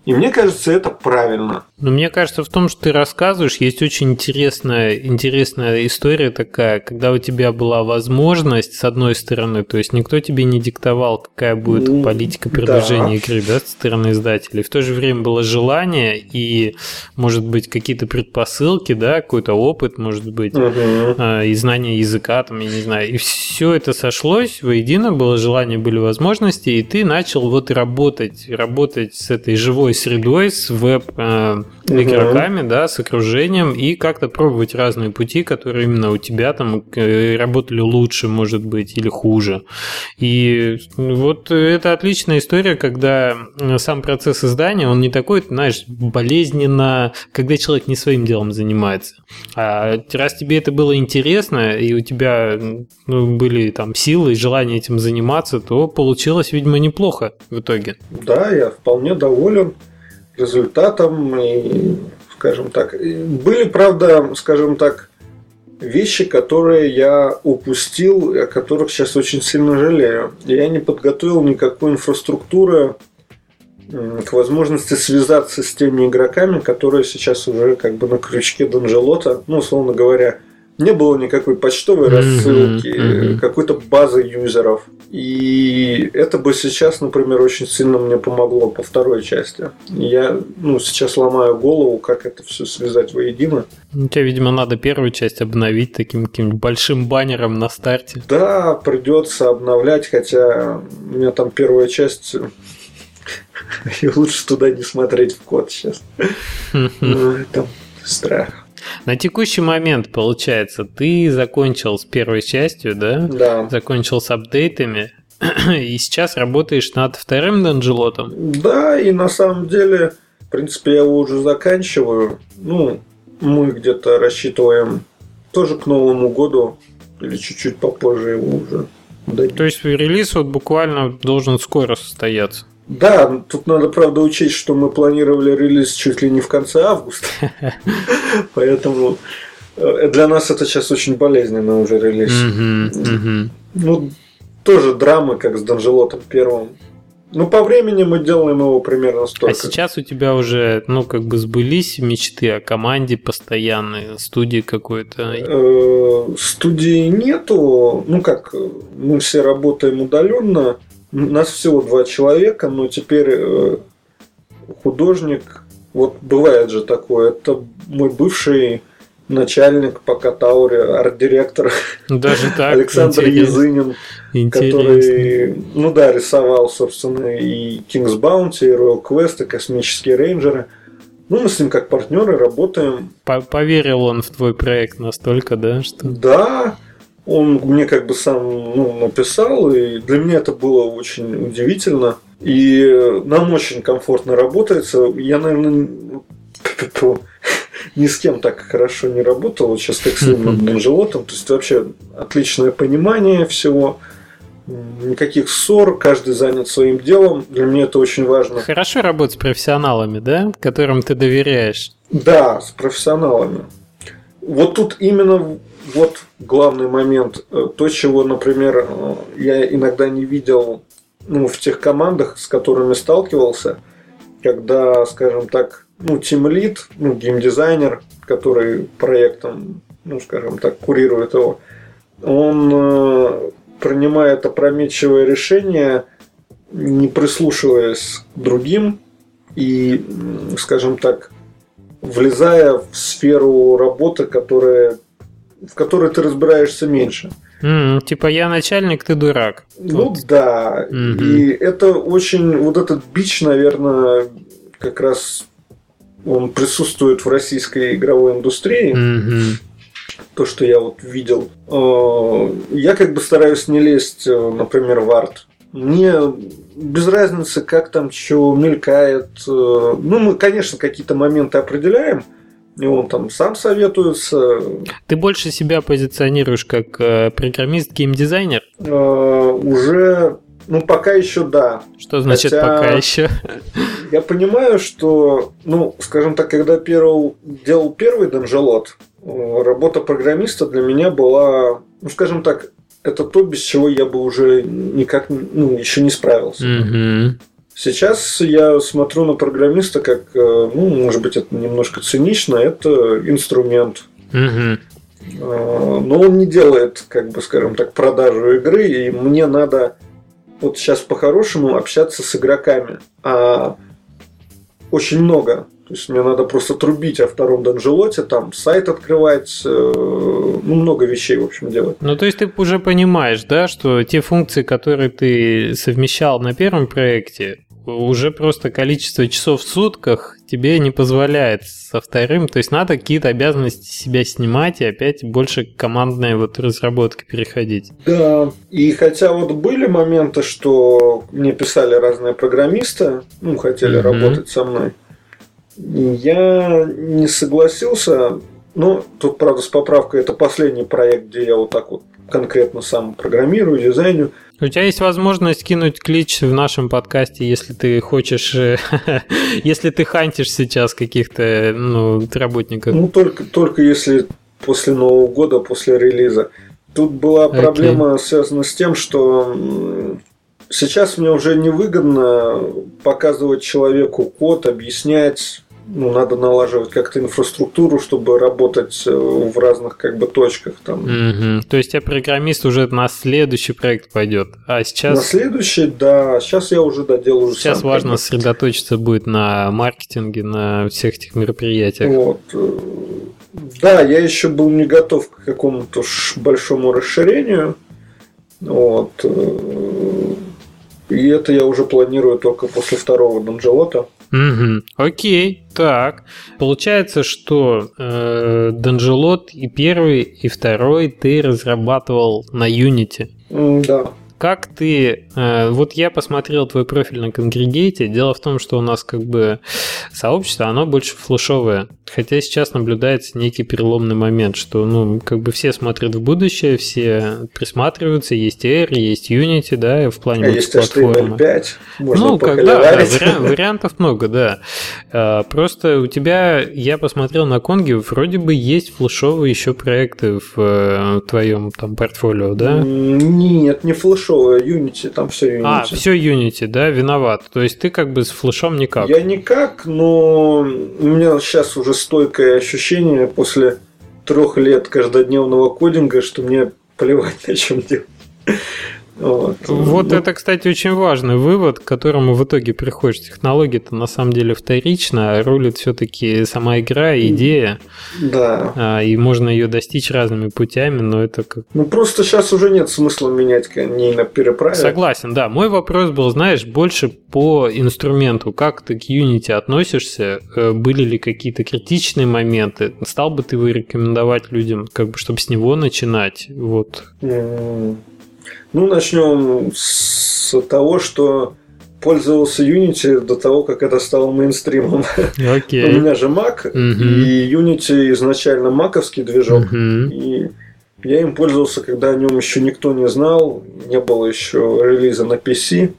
И мне кажется, это правильно. Но мне кажется, в том, что ты рассказываешь, есть очень интересная, интересная история такая, когда у тебя была возможность, с одной стороны, то есть никто тебе не диктовал, какая будет Ну, политика да. продвижения игры, да, со стороны издателей. В то же время было желание и, может быть, какие-то предпосылки, да, какой-то опыт, может быть, а, и знание языка, там, я не знаю, и все это сошлось воедино, было желание, были возможности, и ты начал вот работать, работать с этой живой средой, с веб-игроками, да, с окружением, и как-то пробовать разные пути, которые именно у тебя там э, работали лучше, может быть, или хуже. И вот это отличная история, когда э, сам процесс издания, он не такой, знаешь, болезненно, когда человек не своим делом занимается. А раз тебе это было интересно, и у тебя ну, были там силы и желание этим заниматься, то получилось, видимо, неплохо в итоге. Да, я вполне доволен результатом и, скажем так, были, правда, скажем так, вещи, которые я упустил, о которых сейчас очень сильно жалею. Я не подготовил никакой инфраструктуры к возможности связаться с теми игроками, которые сейчас уже как бы на крючке Данжелота, ну, условно говоря, не было никакой почтовой рассылки, мгм. какой-то базы юзеров. И это бы сейчас, например, очень сильно мне помогло по второй части. Я ну, сейчас ломаю голову, как это все связать воедино. Ну, Тебе, видимо, надо первую часть обновить таким каким-нибудь большим баннером на старте. Да, придется обновлять, хотя у меня там первая часть. И лучше туда не смотреть в код сейчас. Ну, это страх. На текущий момент, получается, ты закончил с первой частью, да? Да. Закончил с апдейтами, и сейчас работаешь над вторым данжелотом. Да, и на самом деле, в принципе, я его уже заканчиваю. Ну, мы где-то рассчитываем тоже к Новому году или чуть-чуть попозже его уже дадим. То есть релиз вот буквально должен скоро состояться. Да, тут надо, правда, учесть, что мы планировали релиз чуть ли не в конце августа. Поэтому э, для нас это сейчас очень болезненно уже релиз. Ну, тоже драмы, как с Данжелотом первым. Ну, по времени мы делаем его примерно А столько. сейчас у тебя уже, ну, как бы сбылись мечты о команде постоянной, студии какой-то. Э, Студии нету. Ну как, мы все работаем удаленно. Нас всего два человека, но теперь э, художник, вот бывает же такое, это мой бывший начальник по Катауре, арт-директор Даже так. Александр интерес- Язынин, Интересно. который, ну да, рисовал, собственно, и King's Bounty, и Royal Quest, и Космические рейнджеры. Ну, мы с ним как партнеры работаем. По- Поверил он в твой проект настолько, да, что... Да, он мне как бы сам ну, написал, и для меня это было очень удивительно. И нам очень комфортно работается. Я, наверное, ни с кем так хорошо не работал. Вот сейчас как с Лимом Данжелотом. То есть вообще отличное понимание всего. Никаких ссор, каждый занят своим делом. Для меня это очень важно. Хорошо работать с профессионалами, да, которым ты доверяешь. Да, с профессионалами. Вот тут именно вот главный момент. Э, То, чего, например, э, я иногда не видел ну, в тех командах, с которыми сталкивался, когда, скажем так, ну, тимлид, ну, геймдизайнер, который проектом, ну, скажем так, курирует его, он э, принимает опрометчивое решение, не прислушиваясь к другим и, скажем так, влезая в сферу работы, которая, в которой ты разбираешься меньше. М, типа я начальник, ты дурак. Ну Вот. да, Мгм. и это очень, вот этот бич, наверное, как раз он присутствует в российской игровой индустрии, Мгм. то, что я вот видел. Э, Я как бы стараюсь не лезть, э, например, в арт. Мне без разницы, как там что мелькает. Э, Ну, мы, конечно, какие-то моменты определяем, и он там сам советуется. Ты больше себя позиционируешь как э, программист, геймдизайнер? Э, Уже, ну, пока еще да. Что значит Хотя- пока еще? Я понимаю, что, ну, скажем так, когда первый, делал первый Данжелот, э, работа программиста для меня была, ну, скажем так, это то, без чего я бы уже никак ну, еще не справился. Мгм. Сейчас я смотрю на программиста как, э, ну, может быть, это немножко цинично, это инструмент. Э, Но он не делает, как бы, скажем так, продажу игры, и мне надо вот сейчас по-хорошему общаться с игроками. А очень много. То есть мне надо просто трубить о втором данжелоте, там сайт открывать, э, ну, много вещей, в общем, делать. Ну, то есть ты уже понимаешь, да, что те функции, которые ты совмещал на первом проекте, уже просто количество часов в сутках тебе не позволяет со вторым. То есть надо какие-то обязанности себя снимать и опять больше к командной вот разработке переходить. Да, и хотя вот были моменты, что мне писали разные программисты, ну, хотели Мгм. работать со мной, я не согласился. Ну, тут, правда, с поправкой, это последний проект, где я вот так вот конкретно сам программирую, дизайню. У тебя есть возможность кинуть клич в нашем подкасте, если ты хочешь, э, если ты хантишь сейчас каких-то ну, работников. Ну, только, только если после Нового года, после релиза. Тут была Окей. проблема связана с тем, что сейчас мне уже невыгодно показывать человеку код, объяснять. Ну, надо налаживать как-то инфраструктуру, чтобы работать э, в разных как бы точках. Там. Мгм. То есть, а программист уже на следующий проект пойдет. А На сейчас, следующий, да, сейчас я уже доделаю сейчас сам, важно сосредоточиться будет на маркетинге, на всех этих мероприятиях. Вот. Да, я еще был не готов к какому-то большому расширению. Вот. И это я уже планирую только после второго Данжелота. Мгм. Окей, так. Получается, что э, Данжелот и первый, и второй ты разрабатывал на Unity. Да. Как ты... э, вот я посмотрел твой профиль на Конгрегейте. Дело в том, что у нас как бы сообщество, оно больше флешовое. Хотя сейчас наблюдается некий переломный момент, что ну как бы все смотрят в будущее, все присматриваются. Есть R, есть Unity, да, и в плане А есть мультиплатформы. HTML5. Можно ну, когда, да, похоливарить. вариа- вариантов много, да. А, Просто у тебя, я посмотрел на Конге, вроде бы есть флешовые еще проекты в э, твоем там портфолио, да? Нет, не флешовая, Unity, там все Unity. А, все Unity, да, виноват. То есть ты как бы с флешом никак. Я никак, но у меня сейчас уже стойкое ощущение после трех лет каждодневного кодинга, что мне плевать на чем делать. Вот, Вот Ну, это, кстати, очень важный вывод, к которому в итоге приходишь. Технология-то на самом деле вторична, а рулит все-таки сама игра идея, Да. а, и можно ее достичь разными путями, но это как Ну просто сейчас уже нет смысла менять коней на переправе. Согласен, да. Мой вопрос был, знаешь, больше по инструменту. Как ты к Unity относишься? Э, Были ли какие-то критичные моменты? Стал бы ты его рекомендовать людям, как бы, чтобы с него начинать? Вот. М, Ну, начнем с того, что пользовался Unity до того, как это стало мейнстримом. У Окей. меня же Mac, Мгм. и Unity изначально маковский движок. Мгм. И я им пользовался, когда о нем еще никто не знал, не было еще релиза на PC.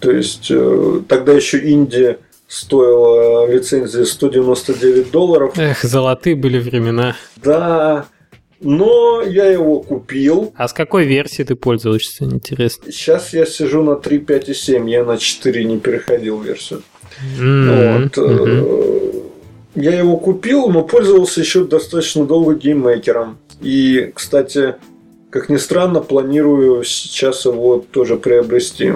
То есть э, тогда еще Инди стоила лицензия 199 долларов. Эх, золотые были времена. Да, но я его купил. А с какой версии ты пользуешься, интересно? Сейчас я сижу на 3.5.7, я на 4 не переходил версию. М, Вот, э, Я его купил, но пользовался еще достаточно долго GameMaker ом. И, кстати, как ни странно, планирую сейчас его тоже приобрести.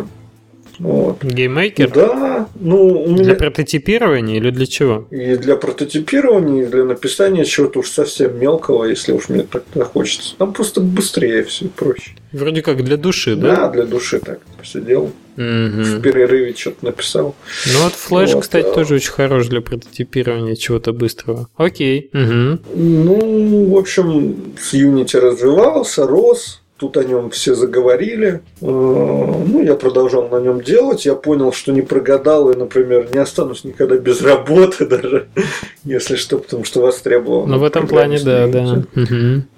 Вот. GameMaker? Да, ну у Для меня прототипирования или для чего? и для прототипирования, и для написания чего-то уж совсем мелкого, если уж мне так захочется. Там просто быстрее все проще. Вроде как для души, Да, да? для души так посидел, в Мгм. перерыве что-то написал. Ну вот флеш, Вот, кстати, да. тоже очень хорош для прототипирования чего-то быстрого. Окей. Мгм. Ну, в общем, с Unity развивался, рос. Тут о нем все заговорили. Э, Ну, я продолжал на нем делать. Я понял, что не прогадал и, например, не останусь никогда без работы даже, если что, потому что востребован. Ну в этом плане, да, да.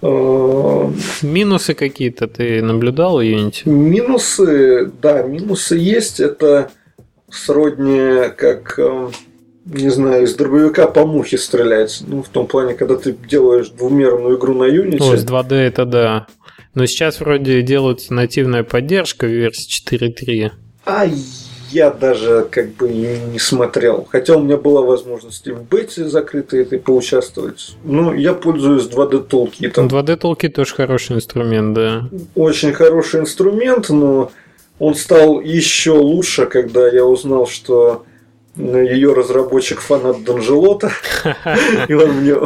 Э, Минусы какие-то ты наблюдал у Unity? Минусы, да, минусы есть. Это сродни как, э, не знаю, из дробовика по мухе стрелять. Ну, в том плане, когда ты делаешь двумерную игру на Unity. О, с 2D это да. Но сейчас вроде делается нативная поддержка в версии 4.3. А я даже как бы не смотрел. Хотя у меня была возможность и в бете закрытой этой поучаствовать. Ну, я пользуюсь 2D Toolkit. 2D Toolkit тоже хороший инструмент, да. Очень хороший инструмент, но он стал еще лучше, когда я узнал, что ее разработчик фанат Данжелота, и он мне,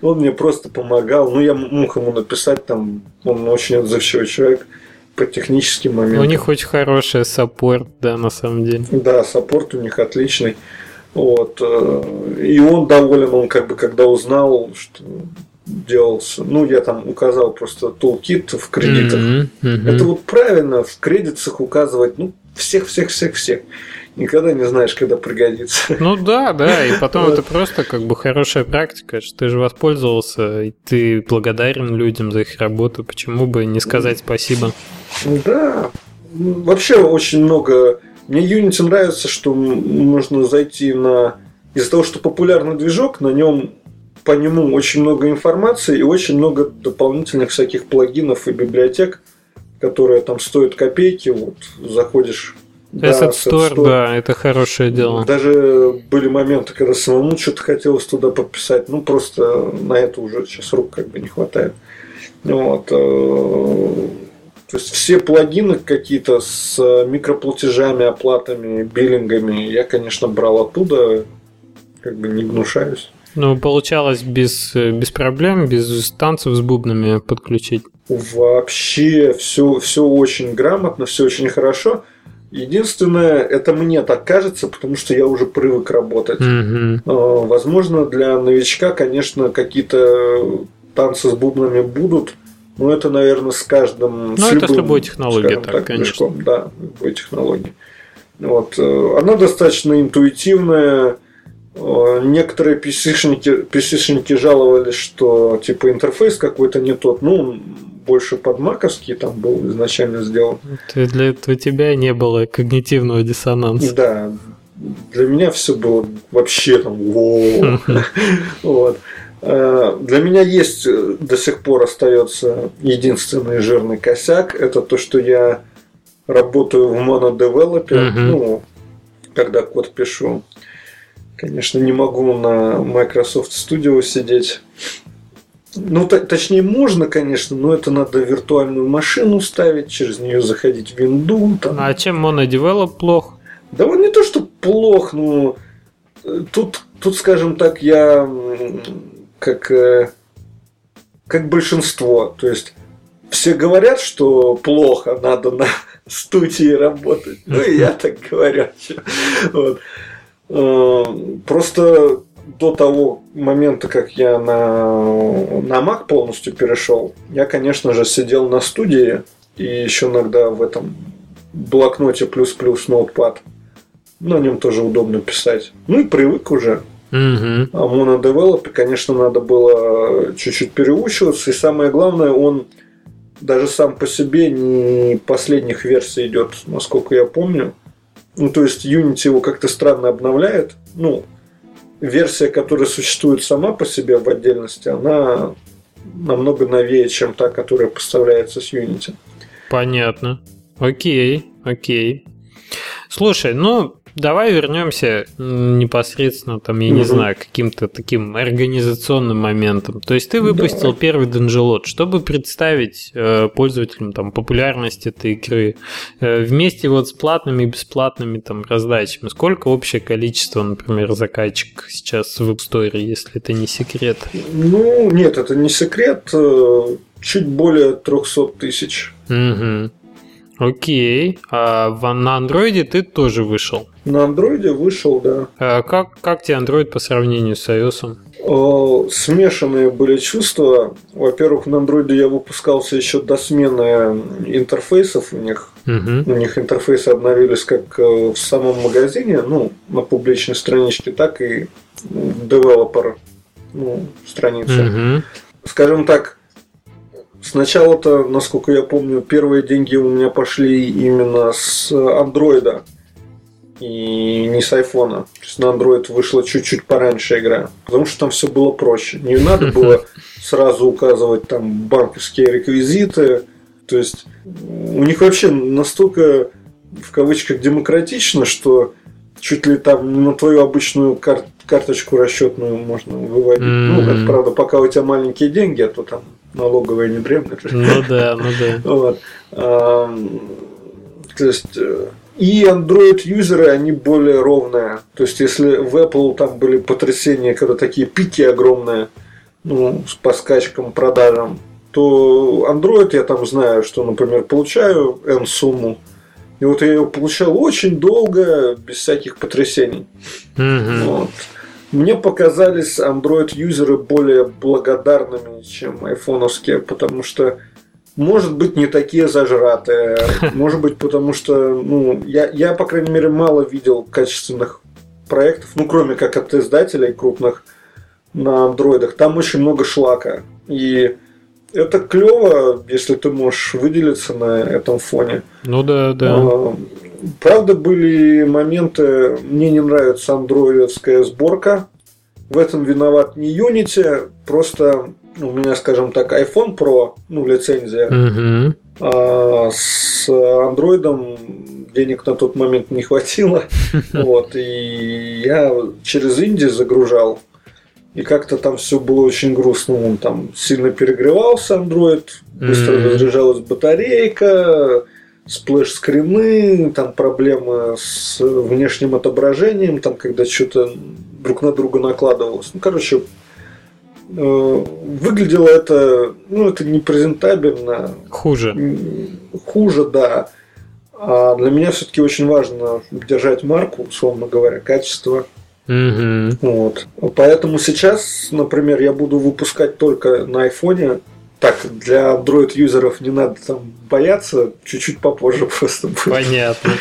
он мне просто помогал. Ну, я мог ему написать, там, он очень отзывчивый человек по техническим моментам. У них очень хороший саппорт, да, на самом деле. Да, саппорт у них отличный. Вот. Э, и он доволен, он как бы когда узнал, что делался. Ну, я там указал просто toolkit в кредитах. Mm-hmm, mm-hmm. Это вот правильно в кредитах указывать, ну, всех-всех-всех-всех никогда не знаешь, когда пригодится. Ну да, да, и потом это просто как бы хорошая практика, что ты же воспользовался, и ты благодарен людям за их работу, почему бы не сказать спасибо? Да, вообще очень много... Мне Unity нравится, что можно зайти на... Из-за того, что популярный движок, на нем по нему очень много информации и очень много дополнительных всяких плагинов и библиотек, которые там стоят копейки. Вот заходишь да, Asset Store, Store, да, это хорошее дело. Даже были моменты, когда самому что-то хотелось туда подписать, ну просто на это уже сейчас рук как бы не хватает. Вот. Э, то есть все плагины какие-то с микроплатежами, оплатами, биллингами, я, конечно, брал оттуда, как бы не гнушаюсь. Ну, получалось без, без проблем, без танцев с бубнами подключить. Вообще все, все очень грамотно, все очень хорошо. Единственное, это мне так кажется, потому что я уже привык работать. Mm-hmm. Возможно, для новичка, конечно, какие-то танцы с бубнами будут, но это, наверное, с каждым. Ну, с это любым, с любой технологией, так, так, конечно. Движком, да, любой технологией. Вот. Э, она достаточно интуитивная. Э, некоторые PC-шники жаловались, что типа интерфейс какой-то не тот. Ну, больше под маковский там был изначально сделан. Для этого тебя не было когнитивного диссонанса. Да, для меня все было вообще там вот. А, для меня есть э, до сих пор остается единственный жирный косяк. Это то, что я работаю в монодевелопе, uh-huh. ну, когда код пишу. Конечно, не могу на Microsoft Studio сидеть. Ну, точнее, можно, конечно, но это надо виртуальную машину ставить, через нее заходить в винду. Там. А чем monodevелоп плох? Да он не то, что плох, но э, тут, тут скажем так, я как, э, как большинство. То есть все говорят, что плохо, надо на студии работать. Ну и я так говорю. Вот. Э, просто до того момента, как я на, на Mac полностью перешел, я, конечно же, сидел на студии и еще иногда в этом блокноте плюс-плюс ноутпад. На нем тоже удобно писать. Ну и привык уже. Mm-hmm. А монодевелопе, конечно, надо было чуть-чуть переучиваться. И самое главное, он даже сам по себе не последних версий идет, насколько я помню. Ну, то есть Unity его как-то странно обновляет. Ну, версия, которая существует сама по себе в отдельности, она намного новее, чем та, которая поставляется с Unity. Понятно. Окей, окей. Слушай, ну, Давай вернемся непосредственно, там, я угу. не знаю, каким-то таким организационным моментом. То есть ты выпустил Давай. первый Данжелот, чтобы представить э, пользователям там популярность этой игры э, вместе вот с платными и бесплатными там раздачами. Сколько общее количество, например, заказчик сейчас в App Store, если это не секрет? Ну, нет, это не секрет. Э, чуть более 300 тысяч. Угу. Окей. А на андроиде ты тоже вышел? На андроиде вышел, да. А как, как тебе андроид по сравнению с iOS? О, смешанные были чувства. Во-первых, на андроиде я выпускался еще до смены интерфейсов у них. Угу. У них интерфейсы обновились как э, в самом магазине, ну, на публичной страничке, так и в девелопер ну, странице. Угу. Скажем так, Сначала-то, насколько я помню, первые деньги у меня пошли именно с андроида и не с айфона. То есть на Android вышла чуть-чуть пораньше игра. Потому что там все было проще. Не надо было сразу указывать там банковские реквизиты, То есть у них вообще настолько в кавычках демократично, что чуть ли там на твою обычную кар- карточку расчетную можно выводить. Mm-hmm. Ну, это правда, пока у тебя маленькие деньги, а то там налоговая не дремлет. Ну да, ну да. Вот. А, то есть э, и Android-юзеры, они более ровные. То есть, если в Apple там были потрясения, когда такие пики огромные, ну, по скачкам, продажам, то Android я там знаю, что, например, получаю N сумму, и вот я ее получал очень долго, без всяких потрясений. Mm-hmm. Вот. Мне показались Android-юзеры более благодарными, чем айфоновские, потому что может быть, не такие зажратые. Может быть, потому что, ну, я, я, по крайней мере, мало видел качественных проектов, ну, кроме как от издателей крупных на андроидах. Там очень много шлака. И это клево, если ты можешь выделиться на этом фоне. Ну да, да. Правда, были моменты, мне не нравится андроидовская сборка. В этом виноват не Unity, просто у меня, скажем так, iPhone Pro, ну, лицензия, угу. а с андроидом денег на тот момент не хватило. Вот, и я через Инди загружал. И как-то там все было очень грустно. Он там сильно перегревался Android, быстро mm-hmm. разряжалась батарейка, splash screen ы, там проблемы с внешним отображением, там когда что-то друг на друга накладывалось. Ну, короче, Э, выглядело это, ну, это не презентабельно. Хуже. Хуже, да. А для меня все-таки очень важно держать марку, условно говоря, качество. Угу. Вот. Поэтому сейчас, например, я буду выпускать только на айфоне. Так, для Android-юзеров не надо там бояться, чуть-чуть попозже просто будет. Понятно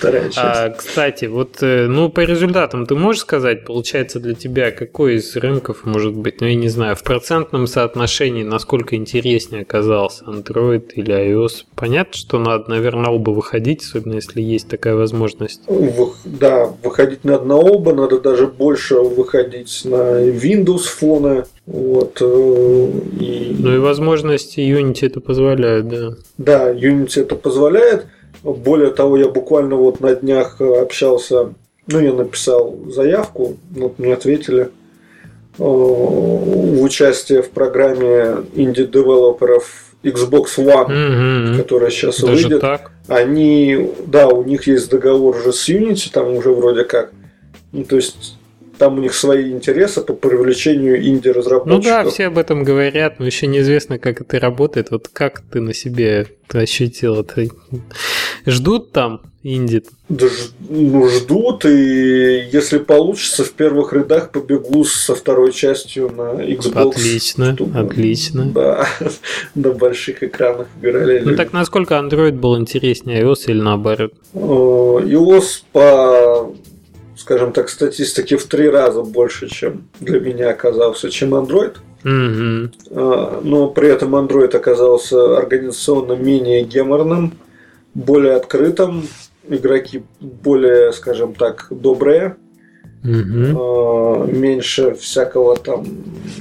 вторая часть. А, кстати, вот, э, ну, по результатам ты можешь сказать, получается для тебя, какой из рынков может быть, ну, я не знаю, в процентном соотношении, насколько интереснее оказался Android или iOS? Понятно, что надо, наверное, оба выходить, особенно если есть такая возможность. Да, выходить надо на оба, надо даже больше выходить на Windows фоны. Вот, э, и... Ну и возможности Unity это позволяют, да. Да, Unity это позволяет. Более того, я буквально вот на днях э, общался, ну, я написал заявку, вот мне ответили э, в участие в программе инди-девелоперов Xbox One, mm-hmm. которая сейчас Даже выйдет. Так? Они, да, у них есть договор уже с Unity, там уже вроде как. Ну, то есть там у них свои интересы по привлечению инди-разработчиков. Ну да, все об этом говорят, но еще неизвестно, как это работает. Вот как ты на себе ощутил? Это... Ждут там инди? Да, ну, ждут, и если получится, в первых рядах побегу со второй частью на Xbox. Отлично, чтобы, отлично. Да, на больших экранах играли. Ну так насколько Android был интереснее iOS или наоборот? iOS по скажем так, статистики в три раза больше, чем для меня оказался, чем Android. Mm-hmm. Но при этом Android оказался организационно менее геморным, более открытым, игроки более, скажем так, добрые. Mm-hmm. Меньше всякого там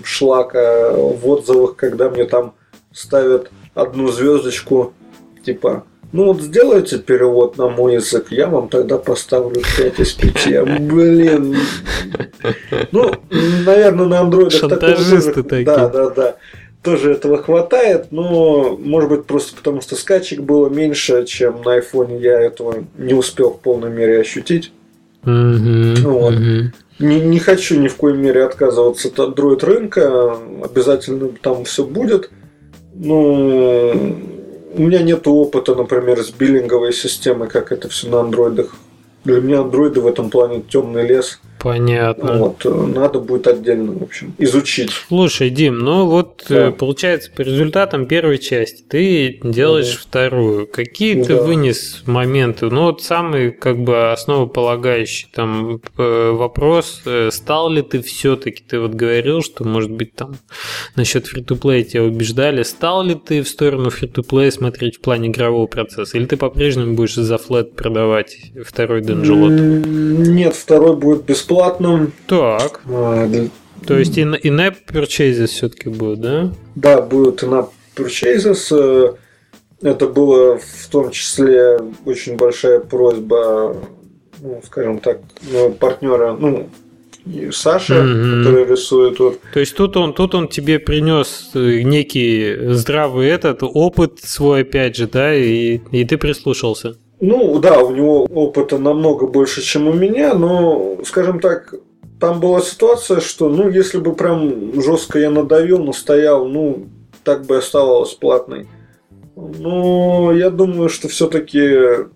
шлака в отзывах, когда мне там ставят одну звездочку, типа ну вот сделайте перевод на мой язык, я вам тогда поставлю 5 из 5. Блин. Ну, наверное, на андроидах такого тоже... такие. Да, да, да. Тоже этого хватает, но может быть просто потому, что скачек было меньше, чем на айфоне я этого не успел в полной мере ощутить. Mm-hmm, вот. mm-hmm. Не, не хочу ни в коей мере отказываться от Android рынка, обязательно там все будет. Ну, у меня нет опыта, например, с биллинговой системой, как это все на андроидах. Для меня андроиды в этом плане темный лес. Понятно. Вот, э, надо будет отдельно, в общем, изучить. Слушай, Дим, ну вот э, да. получается по результатам первой части ты делаешь да. вторую. Какие да. ты вынес моменты? Ну вот самый как бы основополагающий там э, вопрос, стал ли ты все-таки, ты вот говорил, что может быть там насчет фри-то-плей тебя убеждали, стал ли ты в сторону фри-то-плей смотреть в плане игрового процесса, или ты по-прежнему будешь за флет продавать второй Денджелот? Нет, второй будет бесплатно бесплатным. Так. А, для... То есть и in-app purchases все-таки будут, да? Да, будут in-app purchases. Э, это было в том числе очень большая просьба, ну, скажем так, партнера, ну, Саша, mm-hmm. который рисует. Вот. То есть тут он, тут он тебе принес э, некий здравый этот опыт свой, опять же, да, и, и ты прислушался. Ну, да, у него опыта намного больше, чем у меня, но, скажем так, там была ситуация, что, ну, если бы прям жестко я надавил, настоял, ну, так бы оставалось платной. Но я думаю, что все-таки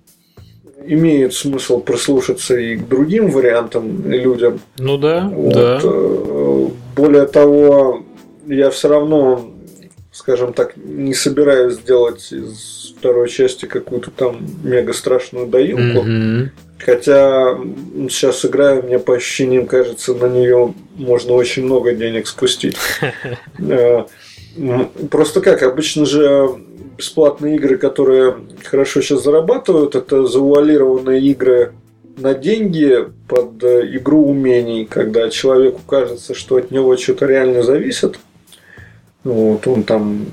имеет смысл прислушаться и к другим вариантам и людям. Ну да, вот. да. Э, более того, я все равно, скажем так, не собираюсь сделать из второй части какую-то там мега страшную доилку. Mm-hmm. Хотя сейчас играю, мне по ощущениям кажется, на нее можно очень много денег спустить. Э, просто как, обычно же бесплатные игры, которые хорошо сейчас зарабатывают, это завуалированные игры на деньги под э, игру умений, когда человеку кажется, что от него что-то реально зависит. Вот, он там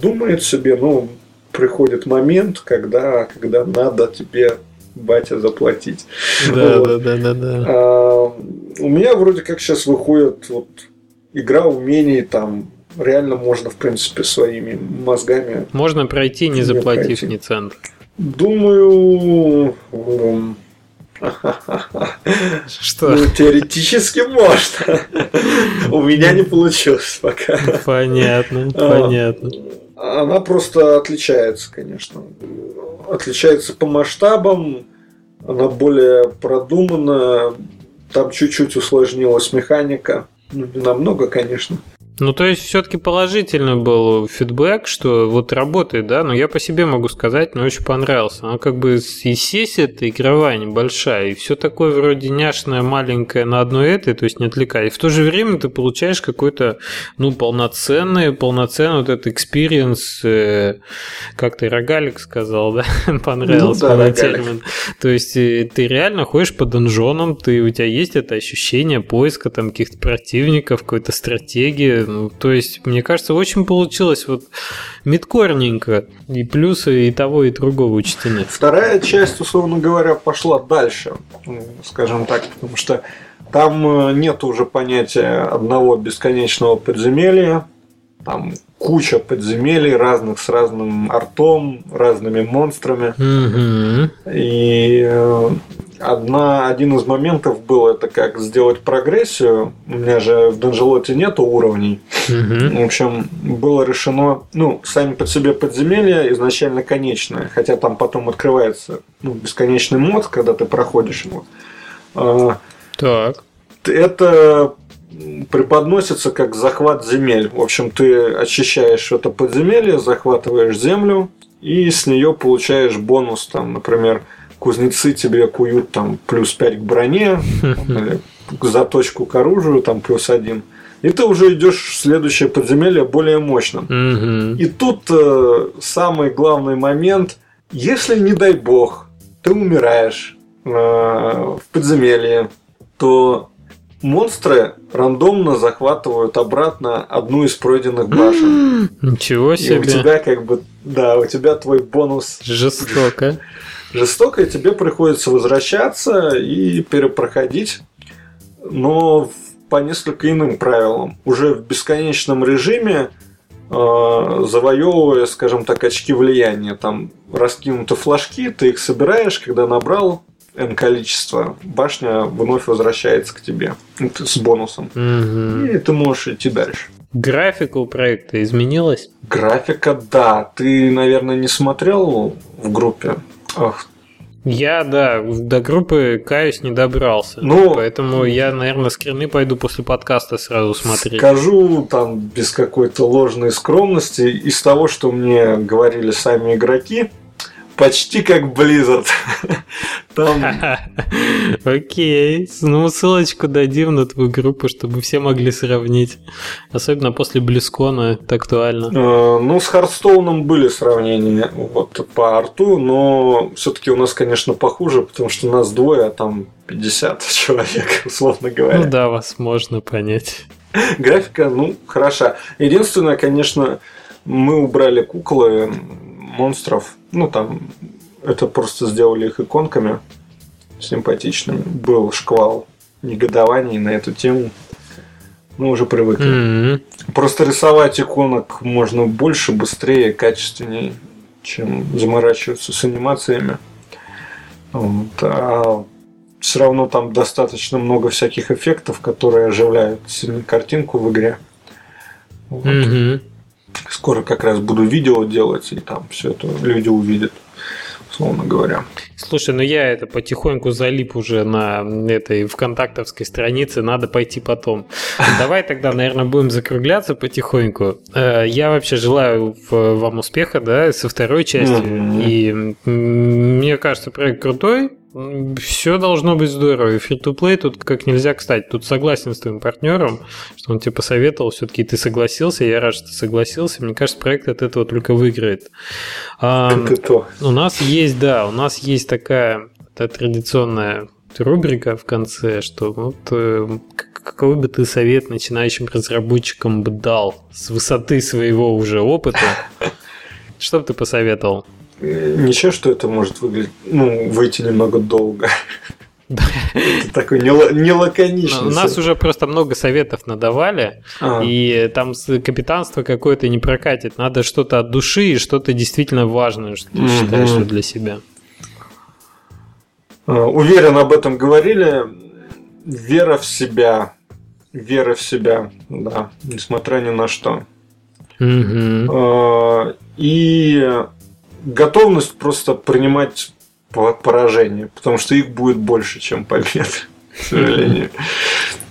думает себе, ну, приходит момент, когда, когда надо тебе батя заплатить. Да, вот. да, да, да, да. А, у меня вроде как сейчас выходит вот игра умений там реально можно, в принципе, своими мозгами... Можно пройти, не заплатив пройти. ни цента. Думаю... Что? Ну, теоретически можно. У меня не получилось пока. Понятно, а, понятно. Она просто отличается, конечно. Отличается по масштабам, она более продумана, там чуть-чуть усложнилась механика. Ну, не намного, конечно. Ну, то есть, все-таки положительный был фидбэк, что вот работает, да, но я по себе могу сказать, мне очень понравился. Она как бы и сессия это игровая небольшая, и все такое вроде няшное, маленькое на одной этой, то есть не отвлекая. И в то же время ты получаешь какой-то, ну, полноценный, полноценный вот этот experience, э, как ты, Рогалик сказал, да, понравился ну, да, термин. То есть, э, ты реально ходишь по донжонам, ты, у тебя есть это ощущение поиска там каких-то противников, какой-то стратегии, ну, то есть, мне кажется, очень получилось вот мидкорненько. И плюсы и того, и другого учтены. Вторая часть, условно говоря, пошла дальше, скажем так, потому что там э, нет уже понятия одного бесконечного подземелья. Там куча подземелий разных с разным артом, разными монстрами. Mm-hmm. И э, одна, один из моментов был это как сделать прогрессию. У меня же в Данжелоте нету уровней. Mm-hmm. В общем, было решено, ну, сами по себе подземелья изначально конечное, хотя там потом открывается ну, бесконечный мод, когда ты проходишь его. А, так. Это преподносится как захват земель. В общем, ты очищаешь это подземелье, захватываешь землю и с нее получаешь бонус, там, например, кузнецы тебе куют там плюс 5 к броне, или заточку к оружию там плюс один. И ты уже идешь в следующее подземелье более мощным. И тут э, самый главный момент, если не дай бог, ты умираешь э, в подземелье, то монстры рандомно захватывают обратно одну из пройденных башен. Ничего себе. И у тебя как бы, да, у тебя твой бонус. Жестоко. Жестоко, и тебе приходится возвращаться и перепроходить, но по несколько иным правилам. Уже в бесконечном режиме э, завоевывая, скажем так, очки влияния. Там раскинуты флажки, ты их собираешь, когда набрал N количество, башня вновь возвращается к тебе с бонусом. Угу. И ты можешь идти дальше. Графика у проекта изменилась? Графика, да. Ты, наверное, не смотрел в группе? Ах, я, да, до группы, каюсь, не добрался. Ну, Поэтому я, наверное, скрины пойду после подкаста сразу смотреть. Скажу там без какой-то ложной скромности, из того, что мне говорили сами игроки, почти как Blizzard. Там... Окей. Ну, ссылочку дадим на твою группу, чтобы все могли сравнить. Особенно после Близкона это актуально. Э, ну, с Хардстоуном были сравнения вот, по арту, но все-таки у нас, конечно, похуже, потому что нас двое, а там 50 человек, условно говоря. Ну да, вас можно понять. Графика, ну, хороша. Единственное, конечно, мы убрали куклы, монстров. Ну, там, это просто сделали их иконками симпатичными. Был шквал негодований на эту тему. Мы уже привыкли. М-м. Просто рисовать иконок можно больше, быстрее, качественнее, чем заморачиваться с анимациями. Вот. А все равно там достаточно много всяких эффектов, которые оживляют картинку в игре. Вот. Мгм. Скоро как раз буду видео делать, и там все это люди увидят, условно говоря. Слушай, ну я это потихоньку залип уже на этой вконтактовской странице, надо пойти потом. Давай тогда, наверное, будем закругляться потихоньку. Э, Я вообще желаю вам успеха, да, со второй частью. Мгм. И мне кажется, проект крутой. Все должно быть здорово. И free-to-play тут как нельзя кстати. Тут согласен с твоим партнером, что он тебе посоветовал, все-таки ты согласился. Я рад, что ты согласился. Мне кажется, проект от этого только выиграет. Ам, Это то. у нас есть, да, у нас есть такая та традиционная рубрика в конце, что вот э, какой бы ты совет начинающим разработчикам бы дал с высоты своего уже опыта? Что бы ты посоветовал? Ничего, что это может выглядеть, ну, выйти немного долго. Это такой нела- нелаконичный. У нас уже просто много советов надавали, А, и там капитанство какое-то не прокатит. Надо что-то от души и что-то действительно важное, что ты считаешь для себя. а, Уверен, об этом говорили. Вера в себя. Вера в себя, да, несмотря ни на что. А, И готовность просто принимать по- поражения, потому что их будет больше, чем побед, к сожалению.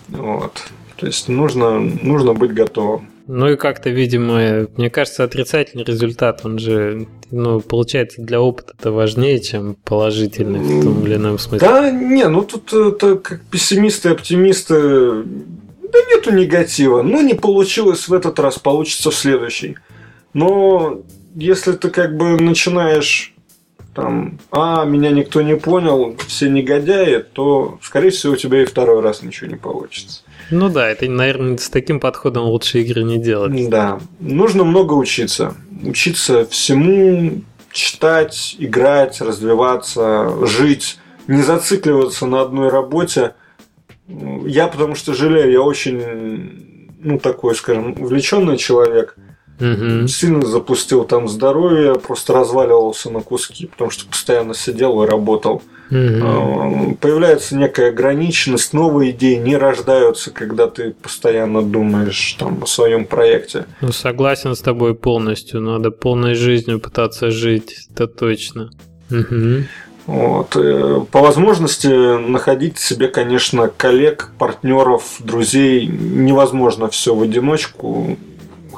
Вот. То есть нужно, нужно быть готовым. Ну и как-то, видимо, мне кажется, отрицательный результат, он же, ну, получается, для опыта это важнее, чем положительный в том или ином смысле. Да, не, ну тут это как пессимисты, оптимисты. Да нету негатива. Ну, не получилось в этот раз, получится в следующий. Но если ты как бы начинаешь там, а, меня никто не понял, все негодяи, то, скорее всего, у тебя и второй раз ничего не получится. Ну да, это, наверное, с таким подходом лучше игры не делать. Да, нужно много учиться. Учиться всему, читать, играть, развиваться, жить, не зацикливаться на одной работе. Я потому что жалею, я очень, ну, такой, скажем, увлеченный человек. Мгм. Сильно запустил там здоровье, просто разваливался на куски, потому что постоянно сидел и работал. Э, Появляется некая ограниченность, новые идеи не рождаются, когда ты постоянно думаешь там, о своем проекте. Ну, согласен с тобой полностью. Надо полной жизнью пытаться жить, это точно. Мгм. Вот. э, По возможности находить себе, конечно, коллег, партнеров, друзей. Невозможно все в одиночку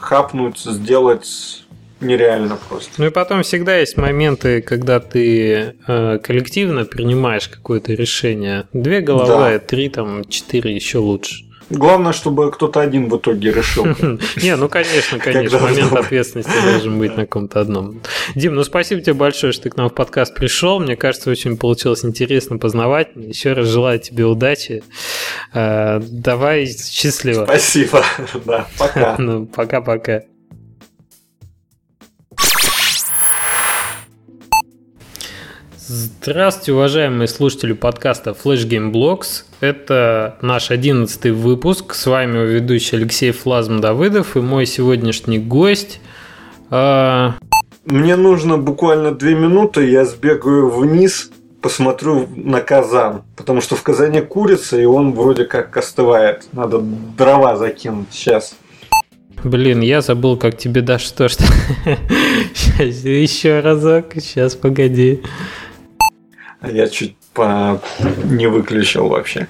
хапнуть, сделать нереально просто. Ну и потом всегда есть моменты, когда ты э, коллективно принимаешь какое-то решение. Две головы, три, там, четыре еще лучше. Главное, чтобы кто-то один в итоге решил. Не, ну конечно, конечно, момент ответственности должен быть на ком-то одном. Дим, ну спасибо тебе большое, что ты к нам в подкаст пришел. Мне кажется, очень получилось интересно, познавательно. Еще раз желаю тебе удачи. Э, Давай, счастливо. Спасибо. Да, пока. Ну, пока-пока. Здравствуйте, уважаемые слушатели подкаста Flash Game Blocks. Это наш одиннадцатый выпуск. С вами ведущий Алексей Флазм Давыдов и мой сегодняшний гость. а, Мне нужно буквально две минуты, я сбегаю вниз, посмотрю на казан. Потому что в казане курица, и он вроде как остывает. Надо дрова закинуть сейчас. Блин, я забыл, как тебе да что что. Сейчас еще разок. Сейчас погоди. Я чуть по... не выключил вообще.